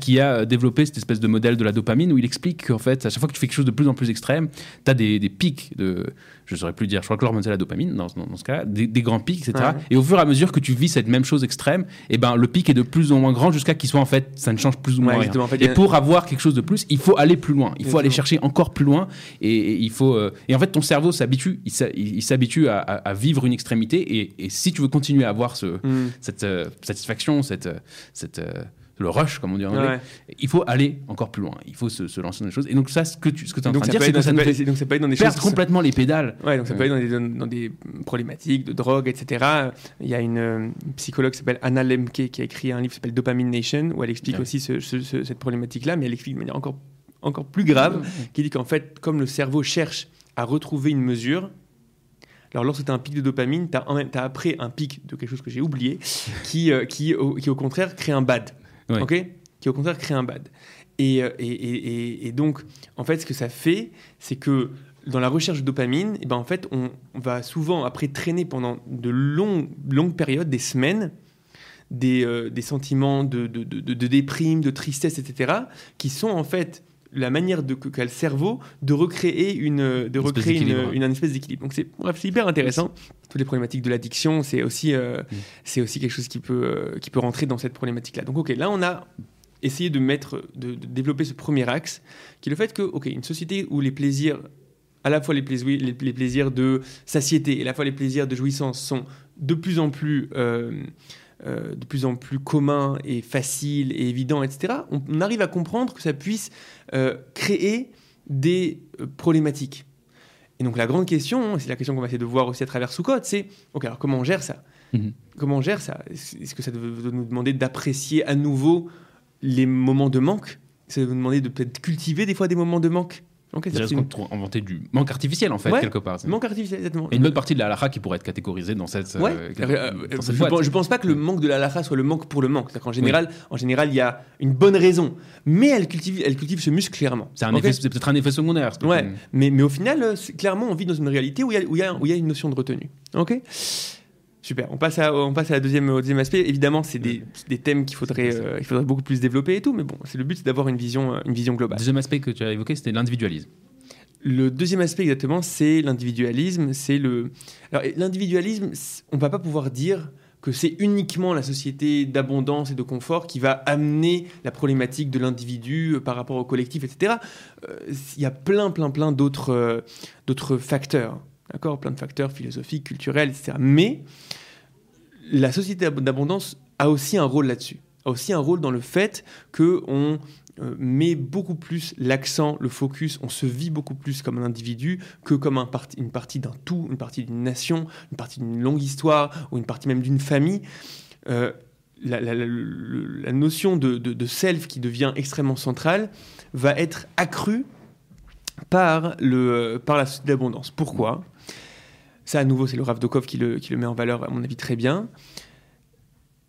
qui a euh, développé cette espèce de modèle de la dopamine où il explique qu'en fait, à chaque fois que tu fais quelque chose de plus en plus extrême, tu as des, des, pics de. Je ne saurais plus dire, je crois que l'hormone c'est la dopamine dans, dans, ce cas, des, des, grands pics, etc. Et au fur et à mesure que tu vis cette même chose extrême, et eh ben, le pic est de plus ou moins grand jusqu'à qu'il soit en fait, ça ne change plus ou moins rien. et pour avoir quelque chose de plus, il faut aller plus loin. Il faut aller chercher encore plus loin. Et, il faut. Et en fait, ton cerveau s'habitue, il s'habitue à, vivre une extrémité. Et, si tu veux continuer à avoir ce, mm. cette euh, satisfaction, cette, cette, euh, le rush, comme on dit en anglais, il faut aller encore plus loin. Il faut se, lancer dans des choses. Et donc, ça, ce que tu, ce que es en train de dire, c'est que ça, nous fait donc ça peut être dans des perdre complètement les pédales. Ouais, donc ça peut être dans des, dans, des, problématiques de drogue, etc. Il y a une, psychologue qui s'appelle Anna Lemke qui a écrit un livre qui s'appelle Dopamine Nation, où elle explique aussi cette problématique-là, mais elle explique de manière encore encore plus grave, qui dit qu'en fait, comme le cerveau cherche à retrouver une mesure, alors lorsque tu as un pic de dopamine, tu as, as, après un pic de quelque chose que j'ai oublié, qui, euh, qui, au, qui, au contraire crée un bad. ok? Qui au contraire crée un bad. Euh, et, et, et, donc, en fait, ce que ça fait, c'est que dans la recherche de dopamine, et eh ben, en fait, on, va souvent, après, traîner pendant de longues, longues périodes, des semaines, des, euh, des sentiments de, de, de, de, déprime, de tristesse, etc., qui sont en fait la manière de qu'a le cerveau de recréer une de recréer une, une, espèce d'équilibre. Donc c'est bref, c'est hyper intéressant. Toutes les problématiques de l'addiction, c'est aussi euh, mm. c'est aussi quelque chose qui peut euh, qui peut rentrer dans cette problématique là. Donc OK, là on a essayé de mettre de, développer ce premier axe qui est le fait que OK, une société où les plaisirs à la fois les, plaisirs, les, plaisirs de satiété et à la fois les plaisirs de jouissance sont de plus en plus euh, euh, de plus en plus commun et facile et évident, etc., on, arrive à comprendre que ça puisse euh, créer des euh, problématiques. Et donc la grande question, c'est la question qu'on va essayer de voir aussi à travers Soukot, c'est ok alors comment on gère ça? Mhm. Comment on gère ça? Est-ce que ça doit nous demander d'apprécier à nouveau les moments de manque? Ça doit nous demander de peut-être cultiver des fois des moments de manque? Okay, une... inventer du manque artificiel en fait quelque part. Manque artificiel exactement. Et une bonne partie de la halakha qui pourrait être catégorisée dans cette. Ouais. Euh, euh, je, ne pense, pas que le manque de la halakha soit le manque pour le manque. En général, en général, il y a une bonne raison, mais elle cultive, elle cultive ce muscle clairement. C'est peut-être un effet secondaire. Ouais. Mais, mais au final, euh, clairement, on vit dans une réalité où il y y y a une notion de retenue. Ok? Super. On passe à, on passe à la deuxième, au deuxième aspect. Évidemment, c'est des, des, thèmes qu'il faudrait, il faudrait beaucoup plus développer et tout, mais bon, c'est le but, c'est d'avoir une vision, une vision globale. Le deuxième aspect que tu as évoqué, c'était l'individualisme. Le deuxième aspect exactement, c'est l'individualisme. C'est le. Alors l'individualisme, on va pas pouvoir dire que c'est uniquement la société d'abondance et de confort qui va amener la problématique de l'individu euh, par rapport au collectif, etc. Euh, il y a plein, plein, plein d'autres, euh, d'autres facteurs. D'accord Plein de facteurs philosophiques, culturels, etc. Mais la société d'abondance a aussi un rôle là-dessus. A aussi un rôle dans le fait qu'on euh, met beaucoup plus l'accent, le focus, on se vit beaucoup plus comme un individu que comme un une partie d'un tout, une partie d'une nation, une partie d'une longue histoire ou une partie même d'une famille. Euh, la, notion de, self qui devient extrêmement centrale va être accrue par la société d'abondance. Pourquoi? Ça, à nouveau, c'est le Rav Dokov qui le, qui le met en valeur, à mon avis, très bien.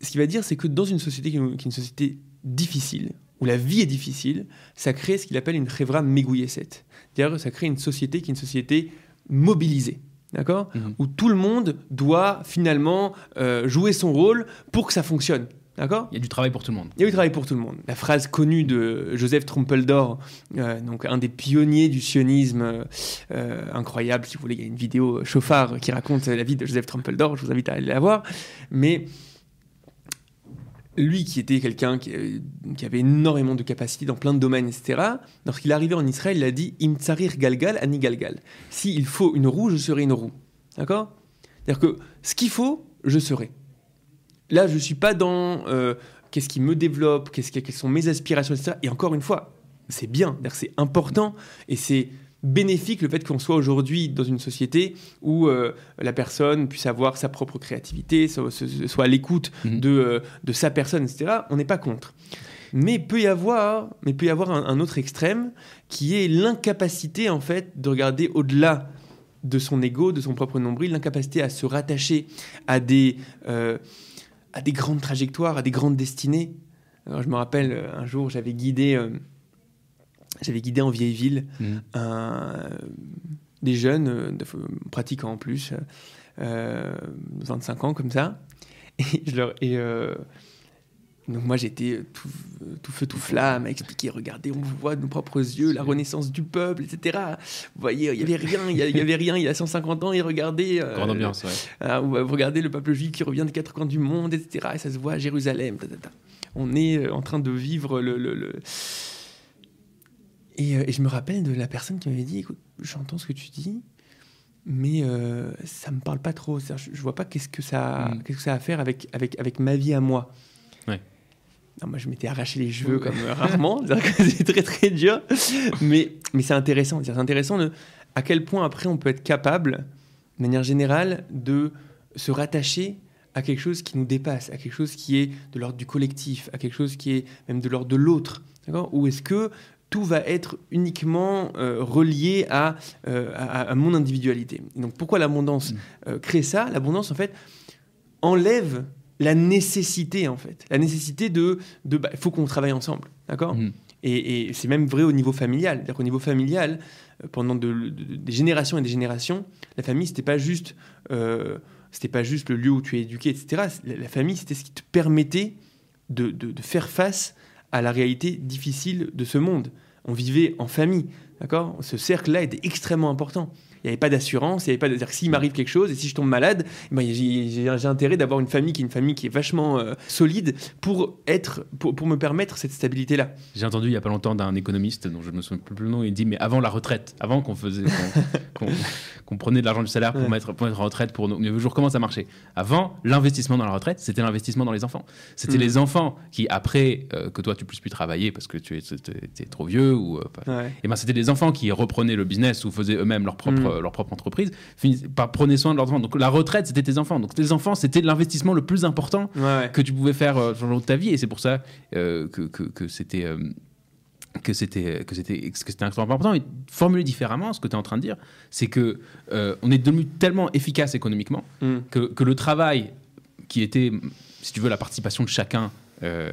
Ce qu'il va dire, c'est que dans une société qui est une société difficile, où la vie est difficile, ça crée ce qu'il appelle une chevra megouyeset. C'est-à-dire ça crée une société qui est une société mobilisée. D'accord? Mhm. Où tout le monde doit finalement euh, jouer son rôle pour que ça fonctionne. D'accord? Il y a du travail pour tout le monde. Il y a du travail pour tout le monde. La phrase connue de Joseph Trumpeldor, euh, donc un des pionniers du sionisme euh, incroyable, si vous voulez, il y a une vidéo chauffard qui raconte la vie de Joseph Trumpeldor, je vous invite à aller la voir. Mais lui qui était quelqu'un qui, avait énormément de capacités dans plein de domaines, etc., lorsqu'il est arrivé en Israël, il a dit Im tsarir galgal ani galgal. S'il faut une roue, je serai une roue. D'accord? C'est-à-dire que ce qu'il faut, je serai. Là, je ne suis pas dans euh, qu'est-ce qui me développe, qu'est-ce quelles sont mes aspirations, etc. Et encore une fois, c'est bien, c'est important et c'est bénéfique le fait qu'on soit aujourd'hui dans une société où euh, la personne puisse avoir sa propre créativité, soit, à l'écoute mhm. de, euh, de, sa personne, etc. On n'est pas contre. Mais peut y avoir, mais peut y avoir un, autre extrême qui est l'incapacité en fait de regarder au-delà de son ego, de son propre nombril, l'incapacité à se rattacher à des, euh, à des grandes trajectoires, à des grandes destinées. Alors, je me rappelle un jour, j'avais guidé j'avais guidé en vieille ville mmh. des jeunes, euh, pratiquants en plus, 25 euh, ans comme ça. Et, je leur, et euh, donc moi j'étais tout, tout, feu, tout flamme à expliquer, regardez, on voit de nos propres yeux la renaissance du peuple, etc. Vous voyez, il n'y avait rien, il y, avait rien il y a 150 ans, et regardez... Grande ambiance, ouais. vous regardez le peuple juif qui revient des quatre coins du monde, etc. Et ça se voit à Jérusalem. On est en train de vivre le, le euh, et, je me rappelle de la personne qui m'avait dit écoute, j'entends ce que tu dis, mais euh, ça me parle pas trop. Je, je vois pas qu'est-ce que ça, mm. qu'est-ce que ça a à faire avec, avec, avec ma vie à moi. Non, moi, je m'étais arraché les cheveux comme euh, rarement. c'est très très dur, mais mais c'est intéressant. C'est intéressant de à quel point après on peut être capable, de manière générale, de se rattacher à quelque chose qui nous dépasse, à quelque chose qui est de l'ordre du collectif, à quelque chose qui est même de l'ordre de l'autre. Ou est-ce que tout va être uniquement euh, relié à, euh, à, mon individualité? donc pourquoi l'abondance mm. euh, crée ça? L'abondance, en fait, enlève la nécessité, en fait. La nécessité de... Il de, bah, faut qu'on travaille ensemble, d'accord? Mm. Et, c'est même vrai au niveau familial. C'est-à-dire qu'au niveau familial, pendant des générations et des générations, la famille, c'était pas juste... c'était pas juste le lieu où tu es éduqué, etc. La, famille, c'était ce qui te permettait de, de, de faire face à la réalité difficile de ce monde. On vivait en famille, d'accord? Ce cercle-là était extrêmement important il n'y avait pas d'assurance, il n'y avait pas de dire s'il m'arrive quelque chose et si je tombe malade, eh ben, j'ai intérêt d'avoir une famille qui est une famille qui est vachement euh, solide pour être pour, pour, me permettre cette stabilité là. J'ai entendu il y a pas longtemps d'un économiste dont je me souviens plus le nom, il dit mais avant la retraite, avant qu'on faisait qu'on prenait de l'argent du salaire pour, mettre, pour mettre en retraite pour nous, toujours comment ça marchait? Avant, l'investissement dans la retraite, c'était l'investissement dans les enfants. C'était mm. les enfants qui après euh, que toi tu puisses plus travailler parce que tu es, trop vieux ou euh, et eh ben c'était les enfants qui reprenaient le business ou faisaient eux-mêmes leur propre. Euh, leur propre entreprise, par prenez soin de leurs enfants. Donc la retraite, c'était tes enfants. Donc tes enfants, c'était l'investissement le plus important que tu pouvais faire euh, dans ta vie. Et c'est pour ça euh, que, que, c'était que c'était que c'était que c'était extrêmement important et formuler différemment ce que tu es en train de dire c'est que on est devenu tellement efficace économiquement mm. que, que, le travail qui était si tu veux la participation de chacun euh,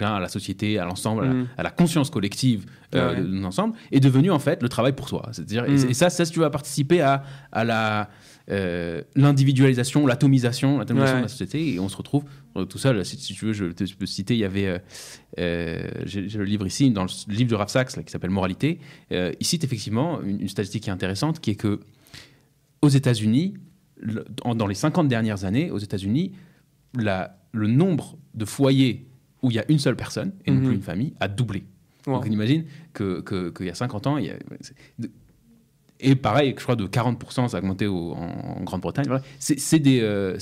à la société, à l'ensemble, à, mm. la conscience collective euh, de l'ensemble, est devenu en fait le travail pour soi. C'est-à-dire, et, mm. ça, ça, si tu vas participer à, à la euh, l'individualisation, l'atomisation, l'atomisation de la société, et on se retrouve tout seul. Si, tu veux, je, peux citer, il y avait, j'ai le livre ici, dans le livre de Rav Sachs, qui s'appelle Moralité, il cite effectivement une, une, statistique qui est intéressante, qui est que aux États-Unis, dans les 50 dernières années, aux États-Unis, le nombre de foyers où il y a une seule personne, et non plus mhm. une famille, a doublé. Donc on imagine qu'il que, y a 50 ans, il y a Et pareil, je crois de 40%, ça a augmenté en, Grande-Bretagne. C'est euh,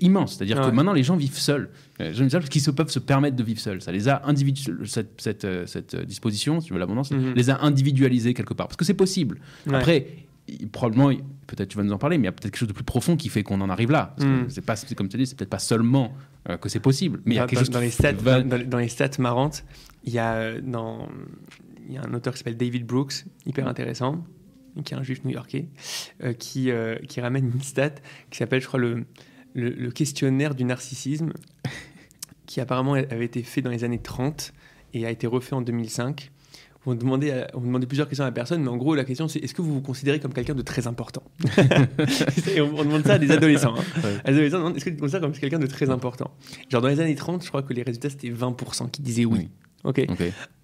immense. C'est-à-dire que maintenant, les gens vivent seuls. Les gens vivent qui se peuvent se permettre de vivre seuls. Ça les a cette, cette, euh, cette, disposition, si tu veux l'abondance, mhm. les a individualisés quelque part. Parce que c'est possible. Après, probablement, peut-être tu vas nous en parler, mais il y a peut-être quelque chose de plus profond qui fait qu'on en arrive là. Mhm. C'est pas, comme tu dis, c'est peut-être pas seulement euh, que c'est possible, mais il y a quelque chose dans, les stats, dans, les stats marrantes. Il y a dans il y a un auteur qui s'appelle David Brooks, hyper intéressant, qui est un juif new-yorkais, euh, qui, euh, qui ramène une stat qui s'appelle, je crois, le, le, questionnaire du narcissisme, qui apparemment avait été fait dans les années 30 et a été refait en 2005. On demandait, on demandait plusieurs questions à la personne, mais en gros, la question c'est est-ce que vous vous considérez comme quelqu'un de très important on, demande ça à des adolescents. Hein. adolescents est-ce que tu te considères comme quelqu'un de très important? Genre dans les années 30, je crois que les résultats c'était 20% qui disaient oui. Ok?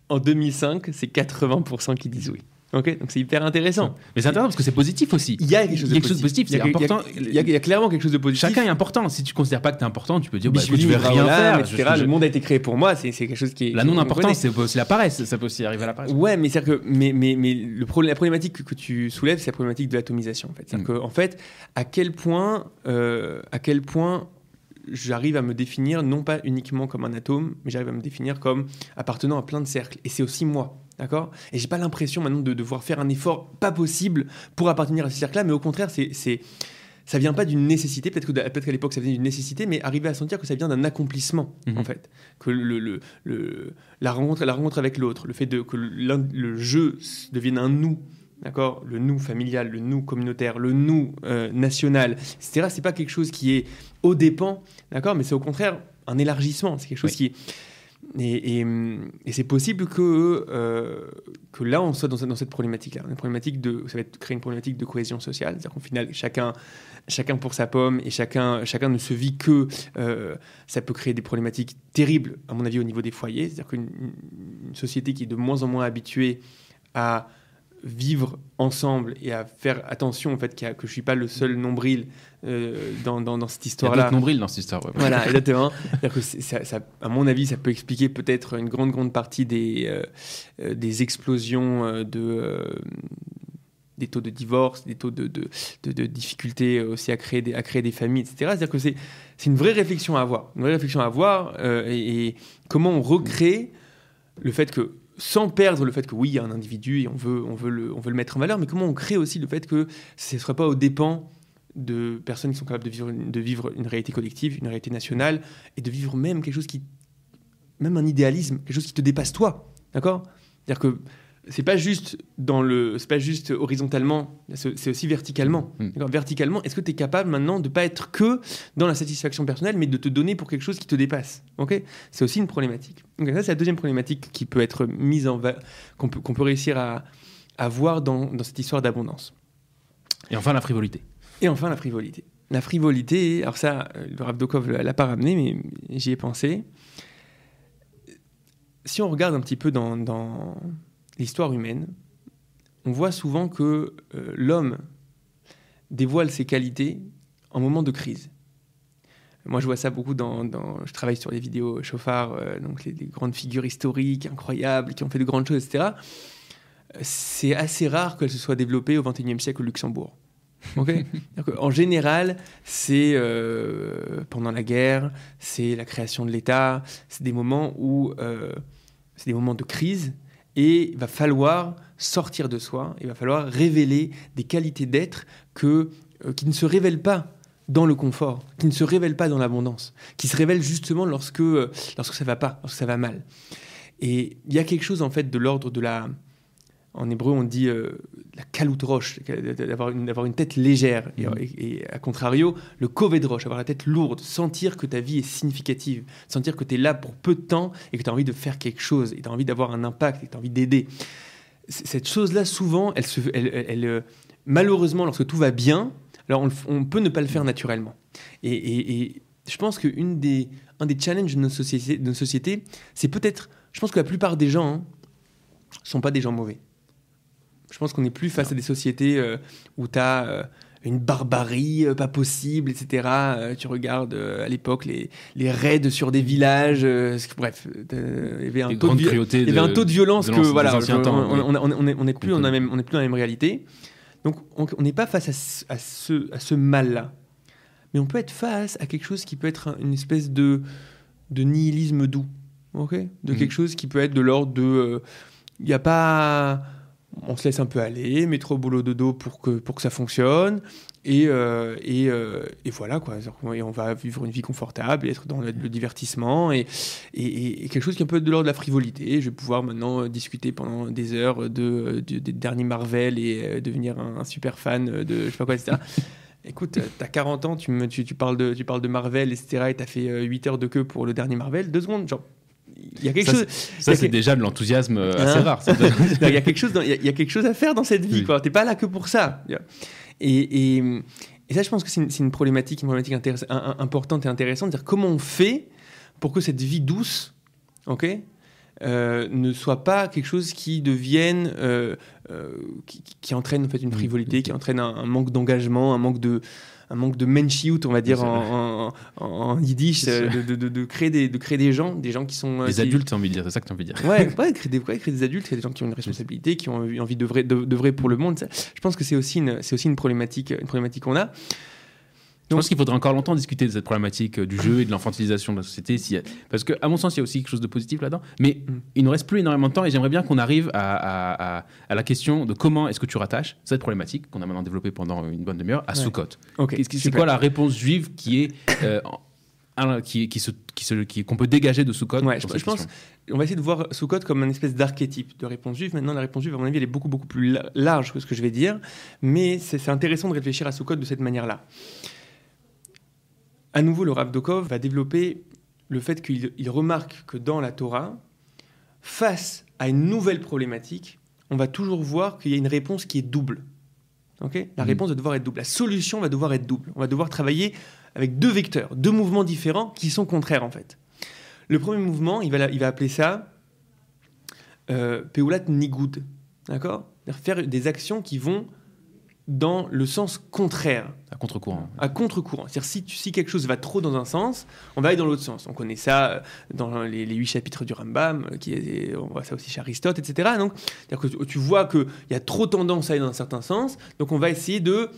En 2005, c'est 80% qui disent oui. Ok, donc c'est hyper intéressant. Mais c'est intéressant parce que c'est positif aussi. Il y a quelque chose, de, positif. C'est important. Il y, a, clairement quelque chose de positif. Chacun est important. Si tu considères pas que tu es important, tu peux dire bah, je vais rien faire, etc. Le monde a été créé pour moi. C'est quelque chose qui est. La non-importance, c'est aussi la paresse. Ça peut aussi arriver à la paresse. Ouais, mais c'est que mais mais mais le la problématique que tu soulèves, c'est la problématique de l'atomisation. En fait, c'est mm. en fait, à quel point, euh, à quel point j'arrive à me définir non pas uniquement comme un atome, mais j'arrive à me définir comme appartenant à plein de cercles. Et c'est aussi moi. D'accord? Et j'ai pas l'impression maintenant de devoir faire un effort pas possible pour appartenir à ce cercle-là, mais au contraire, c'est, c'est, ça vient pas d'une nécessité, peut-être, que, peut-être qu'à l'époque ça venait d'une nécessité, mais arriver à sentir que ça vient d'un accomplissement, mhm. en fait. Que le, le, le, la, rencontre, la rencontre avec l'autre, le fait de, que le jeu devienne un nous, d'accord? Le nous familial, le nous communautaire, le nous euh, national, etc. C'est pas quelque chose qui est au dépens, d'accord? Mais c'est au contraire un élargissement. C'est quelque chose qui et, c'est possible que, euh, que là, on soit dans, cette problématique-là. Problématique ça va créer une problématique de cohésion sociale. C'est-à-dire qu'au final, chacun, chacun pour sa pomme et chacun, chacun ne se vit que. Euh, ça peut créer des problématiques terribles, à mon avis, au niveau des foyers. C'est-à-dire qu'une société qui est de moins en moins habituée à vivre ensemble et à faire attention en fait que je suis pas le seul nombril euh, dans, dans, cette histoire-là. Il y a nombrils dans cette histoire. Voilà, exactement. que ça, à mon avis, ça peut expliquer peut-être une grande grande partie des euh, euh, des explosions de des taux de divorce, des taux de, de, de, difficultés aussi à créer des, à créer des familles, etc. C'est-à-dire que c'est une vraie réflexion à avoir, une vraie réflexion à avoir et, et, comment on recrée le fait que sans perdre le fait que oui, il y a un individu et on veut, on veut, le, on veut le mettre en valeur, mais comment on crée aussi le fait que ce ne soit pas au dépens de personnes qui sont capables de vivre, de vivre une réalité collective, une réalité nationale, et de vivre même quelque chose qui, même un idéalisme, quelque chose qui te dépasse toi, d'accord? C'est-à-dire que c'est pas juste dans le c'est pas juste horizontalement c'est aussi verticalement. Mm. verticalement est-ce que tu es capable maintenant de pas être que dans la satisfaction personnelle mais de te donner pour quelque chose qui te dépasse? Ok? C'est aussi une problématique. Donc ça c'est la deuxième problématique qui peut être mise en qu'on peut, qu'on peut réussir à, à voir dans, dans cette histoire d'abondance. Et enfin la frivolité. Et enfin la frivolité. La frivolité alors ça le Rav Dokov l'a pas ramené mais j'y ai pensé. Si on regarde un petit peu dans, dans l'histoire humaine, on voit souvent que euh, l'homme dévoile ses qualités en moment de crise. Moi, je vois ça beaucoup dans. je travaille sur les vidéos chauffards, euh, donc les, grandes figures historiques incroyables qui ont fait de grandes choses, etc. C'est assez rare qu'elles se soient développées au XXIe siècle au Luxembourg. en général, c'est euh, pendant la guerre, c'est la création de l'État, c'est des moments où c'est des moments de crise et il va falloir sortir de soi, il va falloir révéler des qualités d'être que, euh, qui ne se révèlent pas dans le confort, qui ne se révèlent pas dans l'abondance, qui se révèlent justement lorsque, euh, lorsque ça va pas, lorsque ça va mal. Et il y a quelque chose en fait de l'ordre de la, en hébreu, on dit euh, la caloute roche, d'avoir une, une, tête légère. Et, mm. à contrario, le de roche, avoir la tête lourde, sentir que ta vie est significative, sentir que tu es là pour peu de temps et que tu as envie de faire quelque chose, et tu as envie d'avoir un impact, et que tu as envie d'aider. Cette chose-là, souvent, elle se, elle, euh, malheureusement, lorsque tout va bien, alors on, peut ne pas le faire naturellement. Et, je pense qu'un des, un des challenges de nos sociétés, de sociétés c'est peut-être, je pense que la plupart des gens ne hein, sont pas des gens mauvais. Je pense qu'on n'est plus face à des sociétés euh, où tu as euh, une barbarie euh, pas possible, etc. tu regardes à l'époque les, les, raids sur des villages. bref, il y avait un, taux de, il y avait un taux de violence que voilà, on n'est plus, on, même, on est plus dans la même réalité. Donc on n'est pas face à ce, à ce, mal-là. Mais on peut être face à quelque chose qui peut être une espèce de, de nihilisme doux. ok? De mhm. quelque chose qui peut être de l'ordre de... Il n'y a pas on se laisse un peu aller, métro boulot dodo pour que, pour que ça fonctionne. Et, euh, et, euh, et, voilà, quoi. Et on va vivre une vie confortable, et être dans le, divertissement, et, et, quelque chose qui est un peu de l'ordre de la frivolité. Je vais pouvoir maintenant discuter pendant des heures de, des derniers Marvel et euh, devenir un, super fan de je sais pas quoi, etc. Écoute, t'as 40 ans, tu, me, tu, tu, parles de, tu parles de Marvel, etc., et t'as fait 8 heures de queue pour le dernier Marvel, deux secondes, genre, il y a quelque ça, chose. Ça, c'est déjà de l'enthousiasme assez hein rare. il, y a quelque chose il, y a, quelque chose à faire dans cette vie. Tu T'es pas là que pour ça. Et, et, ça, je pense que c'est une, une, problématique, une problématique importante et intéressante. dire comment on fait pour que cette vie douce, ok, euh, ne soit pas quelque chose qui devienne, euh, euh, qui, entraîne en fait une frivolité, qui entraîne un manque d'engagement, un manque de, un manque de menschiout, on va dire en, en, yiddish, de, de, de, créer des, de créer des gens, des gens qui sont... Euh, des adultes, j'ai envie de dire, c'est ça que tu as envie de dire. Ouais, créer, des, créer des adultes, c'est des gens qui ont une responsabilité, qui ont envie de vrai, pour le monde. Je pense que c'est aussi, une, aussi une problématique, une problématique qu'on a. Je pense qu'il faudrait encore longtemps discuter de cette problématique euh, du jeu et de l'enfantilisation de la société. Parce qu'à mon sens, il y a aussi quelque chose de positif là-dedans. Mais mm. il ne reste plus énormément de temps et j'aimerais bien qu'on arrive à, la question de comment est-ce que tu rattaches cette problématique qu'on a maintenant développée pendant une bonne demi-heure à Sukkot. C'est quoi la réponse juive qui est. Euh, qui, qui, se, qui, qu'on peut dégager de Sukkot je, pense on va essayer de voir Sukkot comme un espèce d'archétype de réponse juive. Maintenant, la réponse juive, à mon avis, elle est beaucoup, beaucoup plus large que ce que je vais dire. Mais c'est intéressant de réfléchir à Sukkot de cette manière-là. À nouveau, le Rav Dokov va développer le fait qu'il remarque que dans la Torah, face à une nouvelle problématique, on va toujours voir qu'il y a une réponse qui est double. la mm. réponse va devoir être double. La solution va devoir être double. On va devoir travailler avec deux vecteurs, deux mouvements différents qui sont contraires en fait. Le premier mouvement, il va, il va appeler ça euh, Peulat Nigoud. D'accord? Faire des actions qui vont dans le sens contraire. Contre-courant. À contre-courant. C'est-à-dire, si, si quelque chose va trop dans un sens, on va aller dans l'autre sens. On connaît ça euh, dans les, huit chapitres du Rambam, euh, qui est, on voit ça aussi chez Aristote, etc. Donc, que tu vois qu'il y a trop tendance à aller dans un certain sens, donc on va essayer de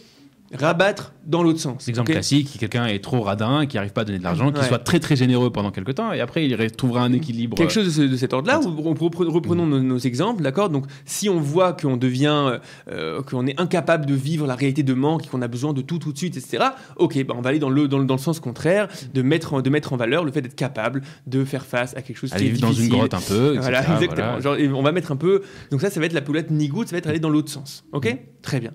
rabattre dans l'autre sens. Exemple classique, quelqu'un est trop radin, qui n'arrive pas à donner de l'argent, qui soit très très généreux pendant quelques temps, et après il retrouvera un équilibre. Quelque chose de, cet ordre-là, reprenons nos, exemples, d'accord? Donc si on voit qu'on devient, euh, qu'on est incapable de vivre la réalité de manque, qu'on a besoin de tout tout de suite, etc., ok, bah on va aller dans le, dans, le sens contraire, de mettre, en, de mettre en valeur le fait d'être capable de faire face à quelque chose qui est difficile. dans une grotte un peu, Voilà, exactement. Genre, on va mettre un peu... Donc ça, ça va être la poulette nigout, ça va être aller dans l'autre sens, ok? Mm. Très bien.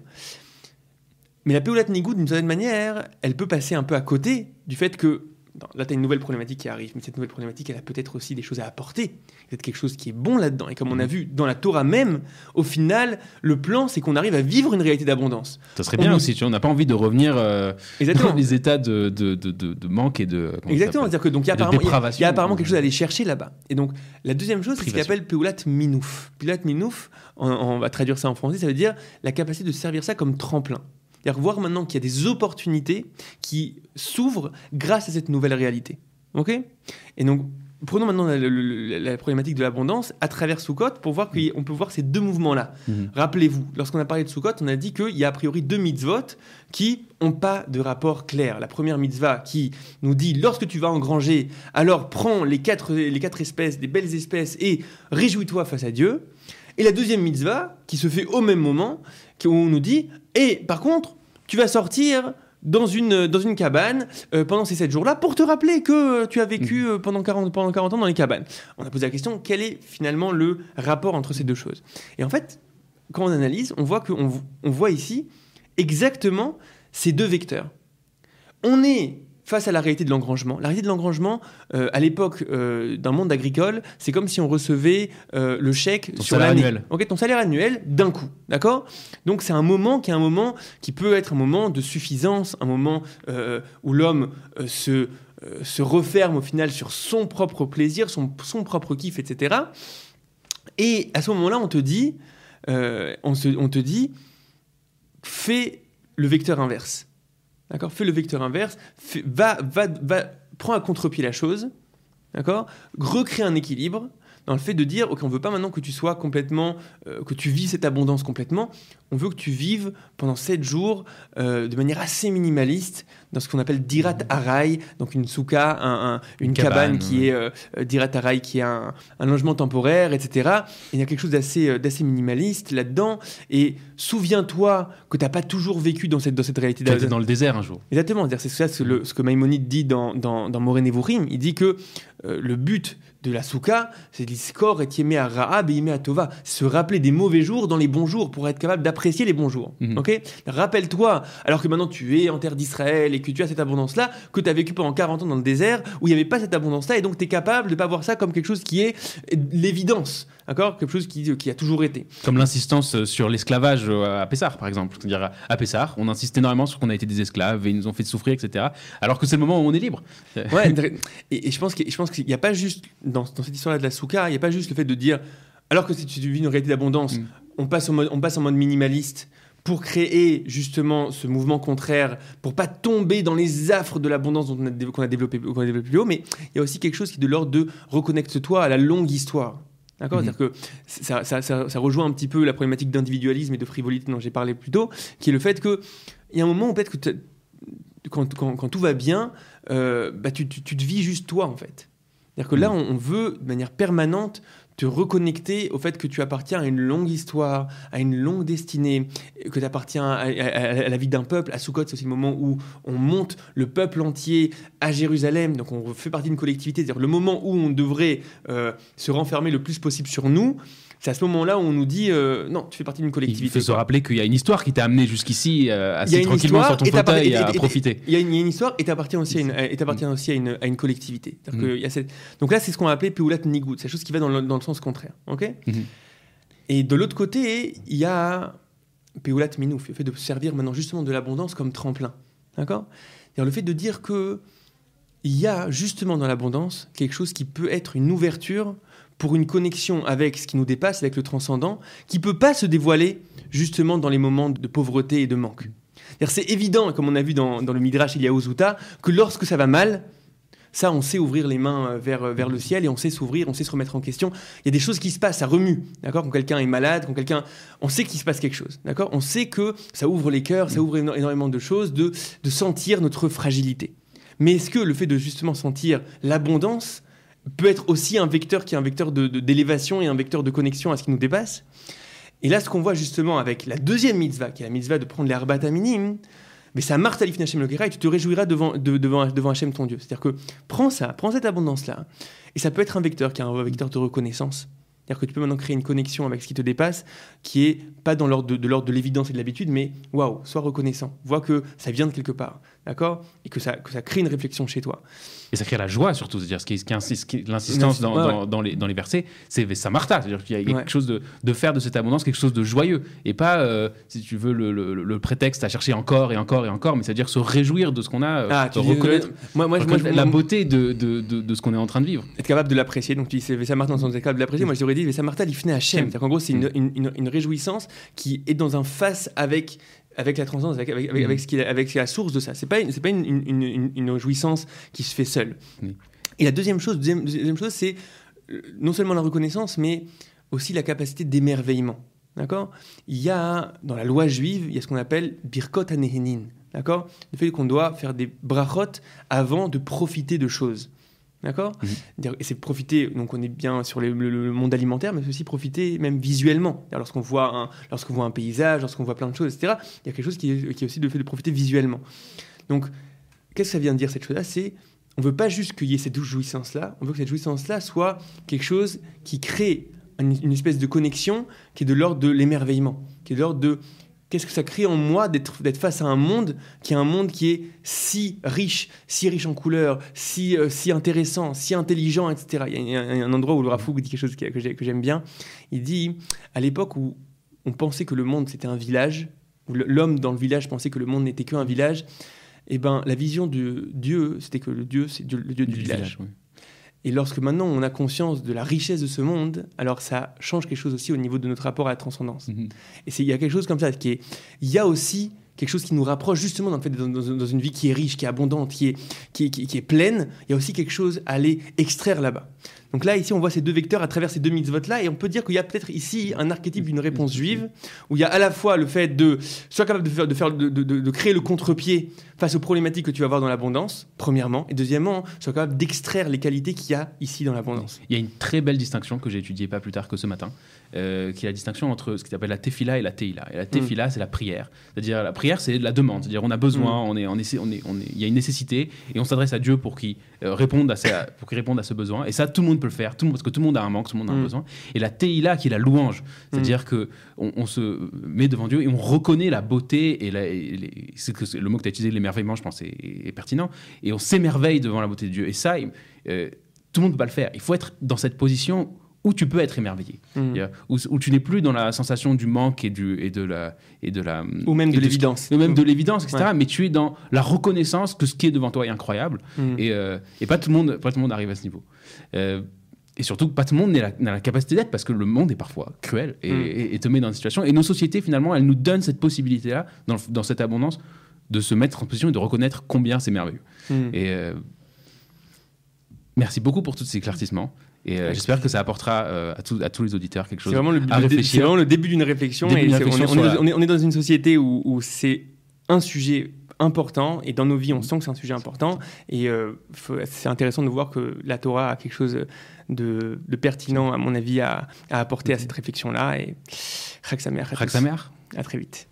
Mais la Péolate Nigoud, d'une certaine manière, elle peut passer un peu à côté du fait que. Là, tu as une nouvelle problématique qui arrive, mais cette nouvelle problématique, elle a peut-être aussi des choses à apporter. Peut-être quelque chose qui est bon là-dedans. Et comme on a mhm. vu dans la Torah même, au final, le plan, c'est qu'on arrive à vivre une réalité d'abondance. Ça serait bien aussi, tu vois, on n'a pas envie de revenir euh, dans les états de, de, de, de, manque et de. Exactement, c'est-à-dire que donc il y a apparemment, y a, apparemment quelque chose à aller chercher là-bas. Et donc, la deuxième chose, c'est ce qu'on appelle Peulat Minouf. Peulat Minouf, on va traduire ça en français, ça veut dire la capacité de servir ça comme tremplin. C'est-à-dire voir maintenant qu'il y a des opportunités qui s'ouvrent grâce à cette nouvelle réalité. Ok? Et donc, prenons maintenant la, problématique de l'abondance à travers Sukkot pour voir qu'on peut voir ces deux mouvements-là. Mhm. Rappelez-vous, lorsqu'on a parlé de Sukkot, on a dit qu'il y a a priori deux mitzvot qui n'ont pas de rapport clair. La première mitzvah qui nous dit lorsque tu vas engranger, alors prends les quatre, les quatre espèces, des belles espèces, et réjouis-toi face à Dieu. Et la deuxième mitzvah, qui se fait au même moment, où on nous dit et par contre, tu vas sortir dans une, dans une cabane euh, pendant ces 7 jours-là pour te rappeler que tu as vécu mm. euh, pendant, 40, pendant 40 ans dans les cabanes. On a posé la question, quel est finalement le rapport entre ces deux choses? Et en fait, quand on analyse, on voit, qu'on on voit ici exactement ces deux vecteurs. On est face à la réalité de l'engrangement. La réalité de l'engrangement, euh, à l'époque euh, d'un monde agricole, c'est comme si on recevait euh, le chèque sur l'année. Ok, ton salaire annuel d'un coup, d'accord? Donc c'est un moment qui est un moment qui peut être un moment de suffisance, un moment où l'homme se, se referme au final sur son propre plaisir, son, son propre kiff, etc. Et à ce moment-là, on te dit, on, se, on te dit, fais le vecteur inverse. D'accord? Fais le vecteur inverse, va, va, va, prends à contre-pied la chose, d'accord? Recrée un équilibre. Dans le fait de dire, ok, on veut pas maintenant que tu sois complètement, euh, que tu vis cette abondance complètement, on veut que tu vives pendant 7 jours euh, de manière assez minimaliste dans ce qu'on appelle Dirat Arai, donc une souka, un, une, cabane, qui est euh, Dirat Arai, qui est un, un, logement temporaire, etc. Et il y a quelque chose d'assez d'assez minimaliste là-dedans. Et souviens-toi que tu n'as pas toujours vécu dans cette, dans cette réalité. Tu dans le désert un jour. Exactement, c'est ça ce, le, ce, que Maïmonide dit dans, dans, dans Moré Il dit que le but de la souka, c'est l'iscore et aimé à Rahab et à Tova. Se rappeler des mauvais jours dans les bons jours pour être capable d'apprécier les bons jours. Mhm. Ok? Rappelle-toi, alors que maintenant tu es en terre d'Israël et que tu as cette abondance-là, que tu as vécu pendant 40 ans dans le désert où il n'y avait pas cette abondance-là et donc tu es capable de ne pas voir ça comme quelque chose qui est l'évidence. D'accord? Quelque chose qui, qui, a toujours été. Comme l'insistance sur l'esclavage euh, à Pessar, par exemple. C'est-à-dire à Pessar, on insiste énormément sur qu'on a été des esclaves et ils nous ont fait souffrir, etc. Alors que c'est le moment où on est libre. Ouais, et, je pense qu'il n'y a pas juste dans, cette histoire-là de la souka, il n'y a pas juste le fait de dire, alors que vis une réalité d'abondance, mm. on, passe en mode, on passe en mode minimaliste pour créer justement ce mouvement contraire, pour pas tomber dans les affres de l'abondance qu'on a développé plus haut, mais il y a aussi quelque chose qui est de l'ordre de reconnecte-toi à la longue histoire. D'accord mm-hmm. C'est-à-dire que ça, ça, ça, ça, rejoint un petit peu la problématique d'individualisme et de frivolité dont j'ai parlé plus tôt, qui est le fait qu'il y a un moment où peut-être que quand, quand, quand, tout va bien, euh, bah, tu, tu, tu, te vis juste toi en fait. C'est-à-dire que là, mm. on, veut de manière permanente te reconnecter au fait que tu appartiens à une longue histoire, à une longue destinée, que tu appartiens à, la vie d'un peuple. À Sukkot, c'est aussi le moment où on monte le peuple entier à Jérusalem, donc on fait partie d'une collectivité, c'est-à-dire le moment où on devrait euh, se renfermer le plus possible sur nous c'est à ce moment-là où on nous dit euh, non, tu fais partie d'une collectivité. Il faut se rappeler qu'il y a une histoire qui t'a amené jusqu'ici euh, assez tranquillement sur ton fauteuil et, à profiter. Il y, a une histoire et tu appartiens aussi à une, appartiens aussi à une, à une collectivité. Mm. y a cette... Donc là, c'est ce qu'on va appeler Peulat Nigout, c'est la chose qui va dans le, dans le sens contraire. ok mm-hmm. Et de l'autre côté, il y a Peulat Minouf, le fait de servir maintenant justement de l'abondance comme tremplin. D'accord Le fait de dire que il y a justement dans l'abondance quelque chose qui peut être une ouverture pour une connexion avec ce qui nous dépasse, avec le transcendant, qui peut pas se dévoiler justement dans les moments de pauvreté et de manque. C'est évident, comme on a vu dans, le Midrash il y a Ozuta, que lorsque ça va mal, ça, on sait ouvrir les mains euh, vers, euh, vers le ciel et on sait s'ouvrir, on sait se remettre en question. Il y a des choses qui se passent, ça remue, d'accord? Quand quelqu'un est malade, quand quelqu'un... On sait qu'il se passe quelque chose, d'accord? On sait que ça ouvre les cœurs, ça ouvre énormément de choses, de, de sentir notre fragilité. Mais est-ce que le fait de justement sentir l'abondance, peut être aussi un vecteur qui est un vecteur d'élévation de, et un vecteur de connexion à ce qui nous dépasse. Et là, ce qu'on voit justement avec la deuxième mitzvah, qui est la mitzvah de prendre l'herbat à minime, mais ça marche Hashem le et tu te réjouiras devant, devant, devant Hachem ton Dieu. C'est-à-dire que prends ça, prends cette abondance-là, et ça peut être un vecteur qui est un vecteur de reconnaissance. C'est-à-dire que tu peux maintenant créer une connexion avec ce qui te dépasse, qui est pas dans l'ordre de, de l'ordre de l'évidence et de l'habitude, mais waouh, sois reconnaissant. Vois que ça vient de quelque part, d'accord? Et que ça, que ça crée une réflexion chez toi. Et ça crée la joie surtout, c'est-à-dire ce qui, qui, l'insistance dans, dans, les, dans les versets, c'est Samarta, c'est-à-dire qu'il y a quelque chose de, de, faire de cette abondance quelque chose de joyeux, et pas, euh, si tu veux, le, le, prétexte à chercher encore et encore et encore, mais c'est-à-dire se réjouir de ce qu'on a, ah, reconnaître, moi, moi, la beauté de, de, de, ce qu'on est en train de vivre. Être capable de l'apprécier, donc tu dis c'est Samarta dans son capable de l'apprécier, moi j'aurais dit Samarta l'ifne Hachem, c'est-à-dire qu'en gros c'est une, mm. une, une, réjouissance qui est dans un face avec avec la transcendance, avec, avec, avec, ce qui est, avec la source de ça. C'est pas, c'est pas une, une, une, jouissance qui se fait seule. Et la deuxième chose, deuxième, deuxième chose, c'est euh, non seulement la reconnaissance, mais aussi la capacité d'émerveillement. D'accord? Il y a, dans la loi juive, il y a ce qu'on appelle birkot anehenin. D'accord? Le fait qu'on doit faire des brachot avant de profiter de choses. D'accord. Et c'est profiter, donc on est bien sur le, monde alimentaire, mais c'est aussi profiter même visuellement. Lorsqu'on voit, un, lorsqu'on voit un paysage, lorsqu'on voit plein de choses, etc., il y a quelque chose qui est, qui est aussi le fait de profiter visuellement. Donc, qu'est-ce que ça vient de dire cette chose-là? C'est on veut pas juste qu'il y ait cette jouissance-là, on veut que cette jouissance-là soit quelque chose qui crée une, espèce de connexion qui est de l'ordre de l'émerveillement, qui est de l'ordre de qu'est-ce que ça crée en moi d'être face à un monde qui est un monde qui est si riche, si riche en couleurs, si, euh, si intéressant, si intelligent, etc. Il y a, un endroit où le Rafouk dit quelque chose que, j'aime bien. Il dit, à l'époque où on pensait que le monde c'était un village, où l'homme dans le village pensait que le monde n'était qu'un village, eh ben, la vision de Dieu, c'était que le Dieu, c'est le Dieu du, village. Et lorsque maintenant on a conscience de la richesse de ce monde, alors ça change quelque chose aussi au niveau de notre rapport à la transcendance. Mhm. Et il y a quelque chose comme ça qui est. Il y a aussi quelque chose qui nous rapproche justement dans, le fait, dans, dans une vie qui est riche, qui est abondante, qui est, qui, qui, qui est pleine. Il y a aussi quelque chose à aller extraire là-bas. Donc là, ici, on voit ces deux vecteurs à travers ces deux mitzvot-là, et on peut dire qu'il y a peut-être ici un archétype d'une réponse juive, où il y a à la fois le fait de soit capable de, faire, de, faire, de, de, de créer le contre-pied face aux problématiques que tu vas avoir dans l'abondance, premièrement, et deuxièmement, soit capable d'extraire les qualités qu'il y a ici dans l'abondance. Il y a une très belle distinction que j'ai étudiée pas plus tard que ce matin, euh, qui est la distinction entre ce qui s'appelle la tefila et la teila. Et la tefila, c'est la prière. C'est-à-dire, la prière, c'est la demande. C'est-à-dire, on a besoin, on est, on est, on est, on est, il y a une nécessité, et on s'adresse à Dieu pour qu'il euh, réponde, à sa- pour qu'il réponde à ce besoin. Et ça, tout le monde peut le faire, tout le monde, parce que tout le monde a un manque, tout le monde a un Mm. besoin. Et la teila, qui est la louange. C'est-à-dire que on, on se met devant Dieu et on reconnaît la beauté et, la, et les- c'est que c'est- le mot que tu as utilisé, l'émerveillement, je pense, est, est pertinent. Et on s'émerveille devant la beauté de Dieu. Et ça, euh, tout le monde ne peut pas le faire. Il faut être dans cette position où tu peux être émerveillé, Mm. Où, où tu n'es plus dans la sensation du manque et, du, et de la et de la Ou même de ce- l'évidence. ou même de l'évidence, etc. Ouais. Mais tu es dans la reconnaissance que ce qui est devant toi est incroyable Mm. et, euh, et pas tout le monde, pas tout le monde arrive à ce niveau. Euh, et surtout, pas tout le monde n'a la, capacité d'être parce que le monde est parfois cruel et, Mm. et- et te met dans une situation. Et nos sociétés, finalement, elles nous donnent cette possibilité-là, dans, cette abondance, de se mettre en position et de reconnaître combien c'est merveilleux. Mm. Et euh, merci beaucoup pour tous ces éclaircissements. Et euh, j'espère que ça apportera euh, à, tous- à tous les auditeurs quelque chose C'est vraiment, le, vraiment début d'une réflexion. Début et on, est, réflexion on est- sur la- on est- on est dans une société où, où c'est un sujet important et dans nos vies on mm. sent que c'est un sujet important et euh, c'est intéressant de voir que la Torah a quelque chose de, pertinent à mon avis à, apporter à mm-hmm. cette réflexion là et Chag Sameach à, Samer. à très vite.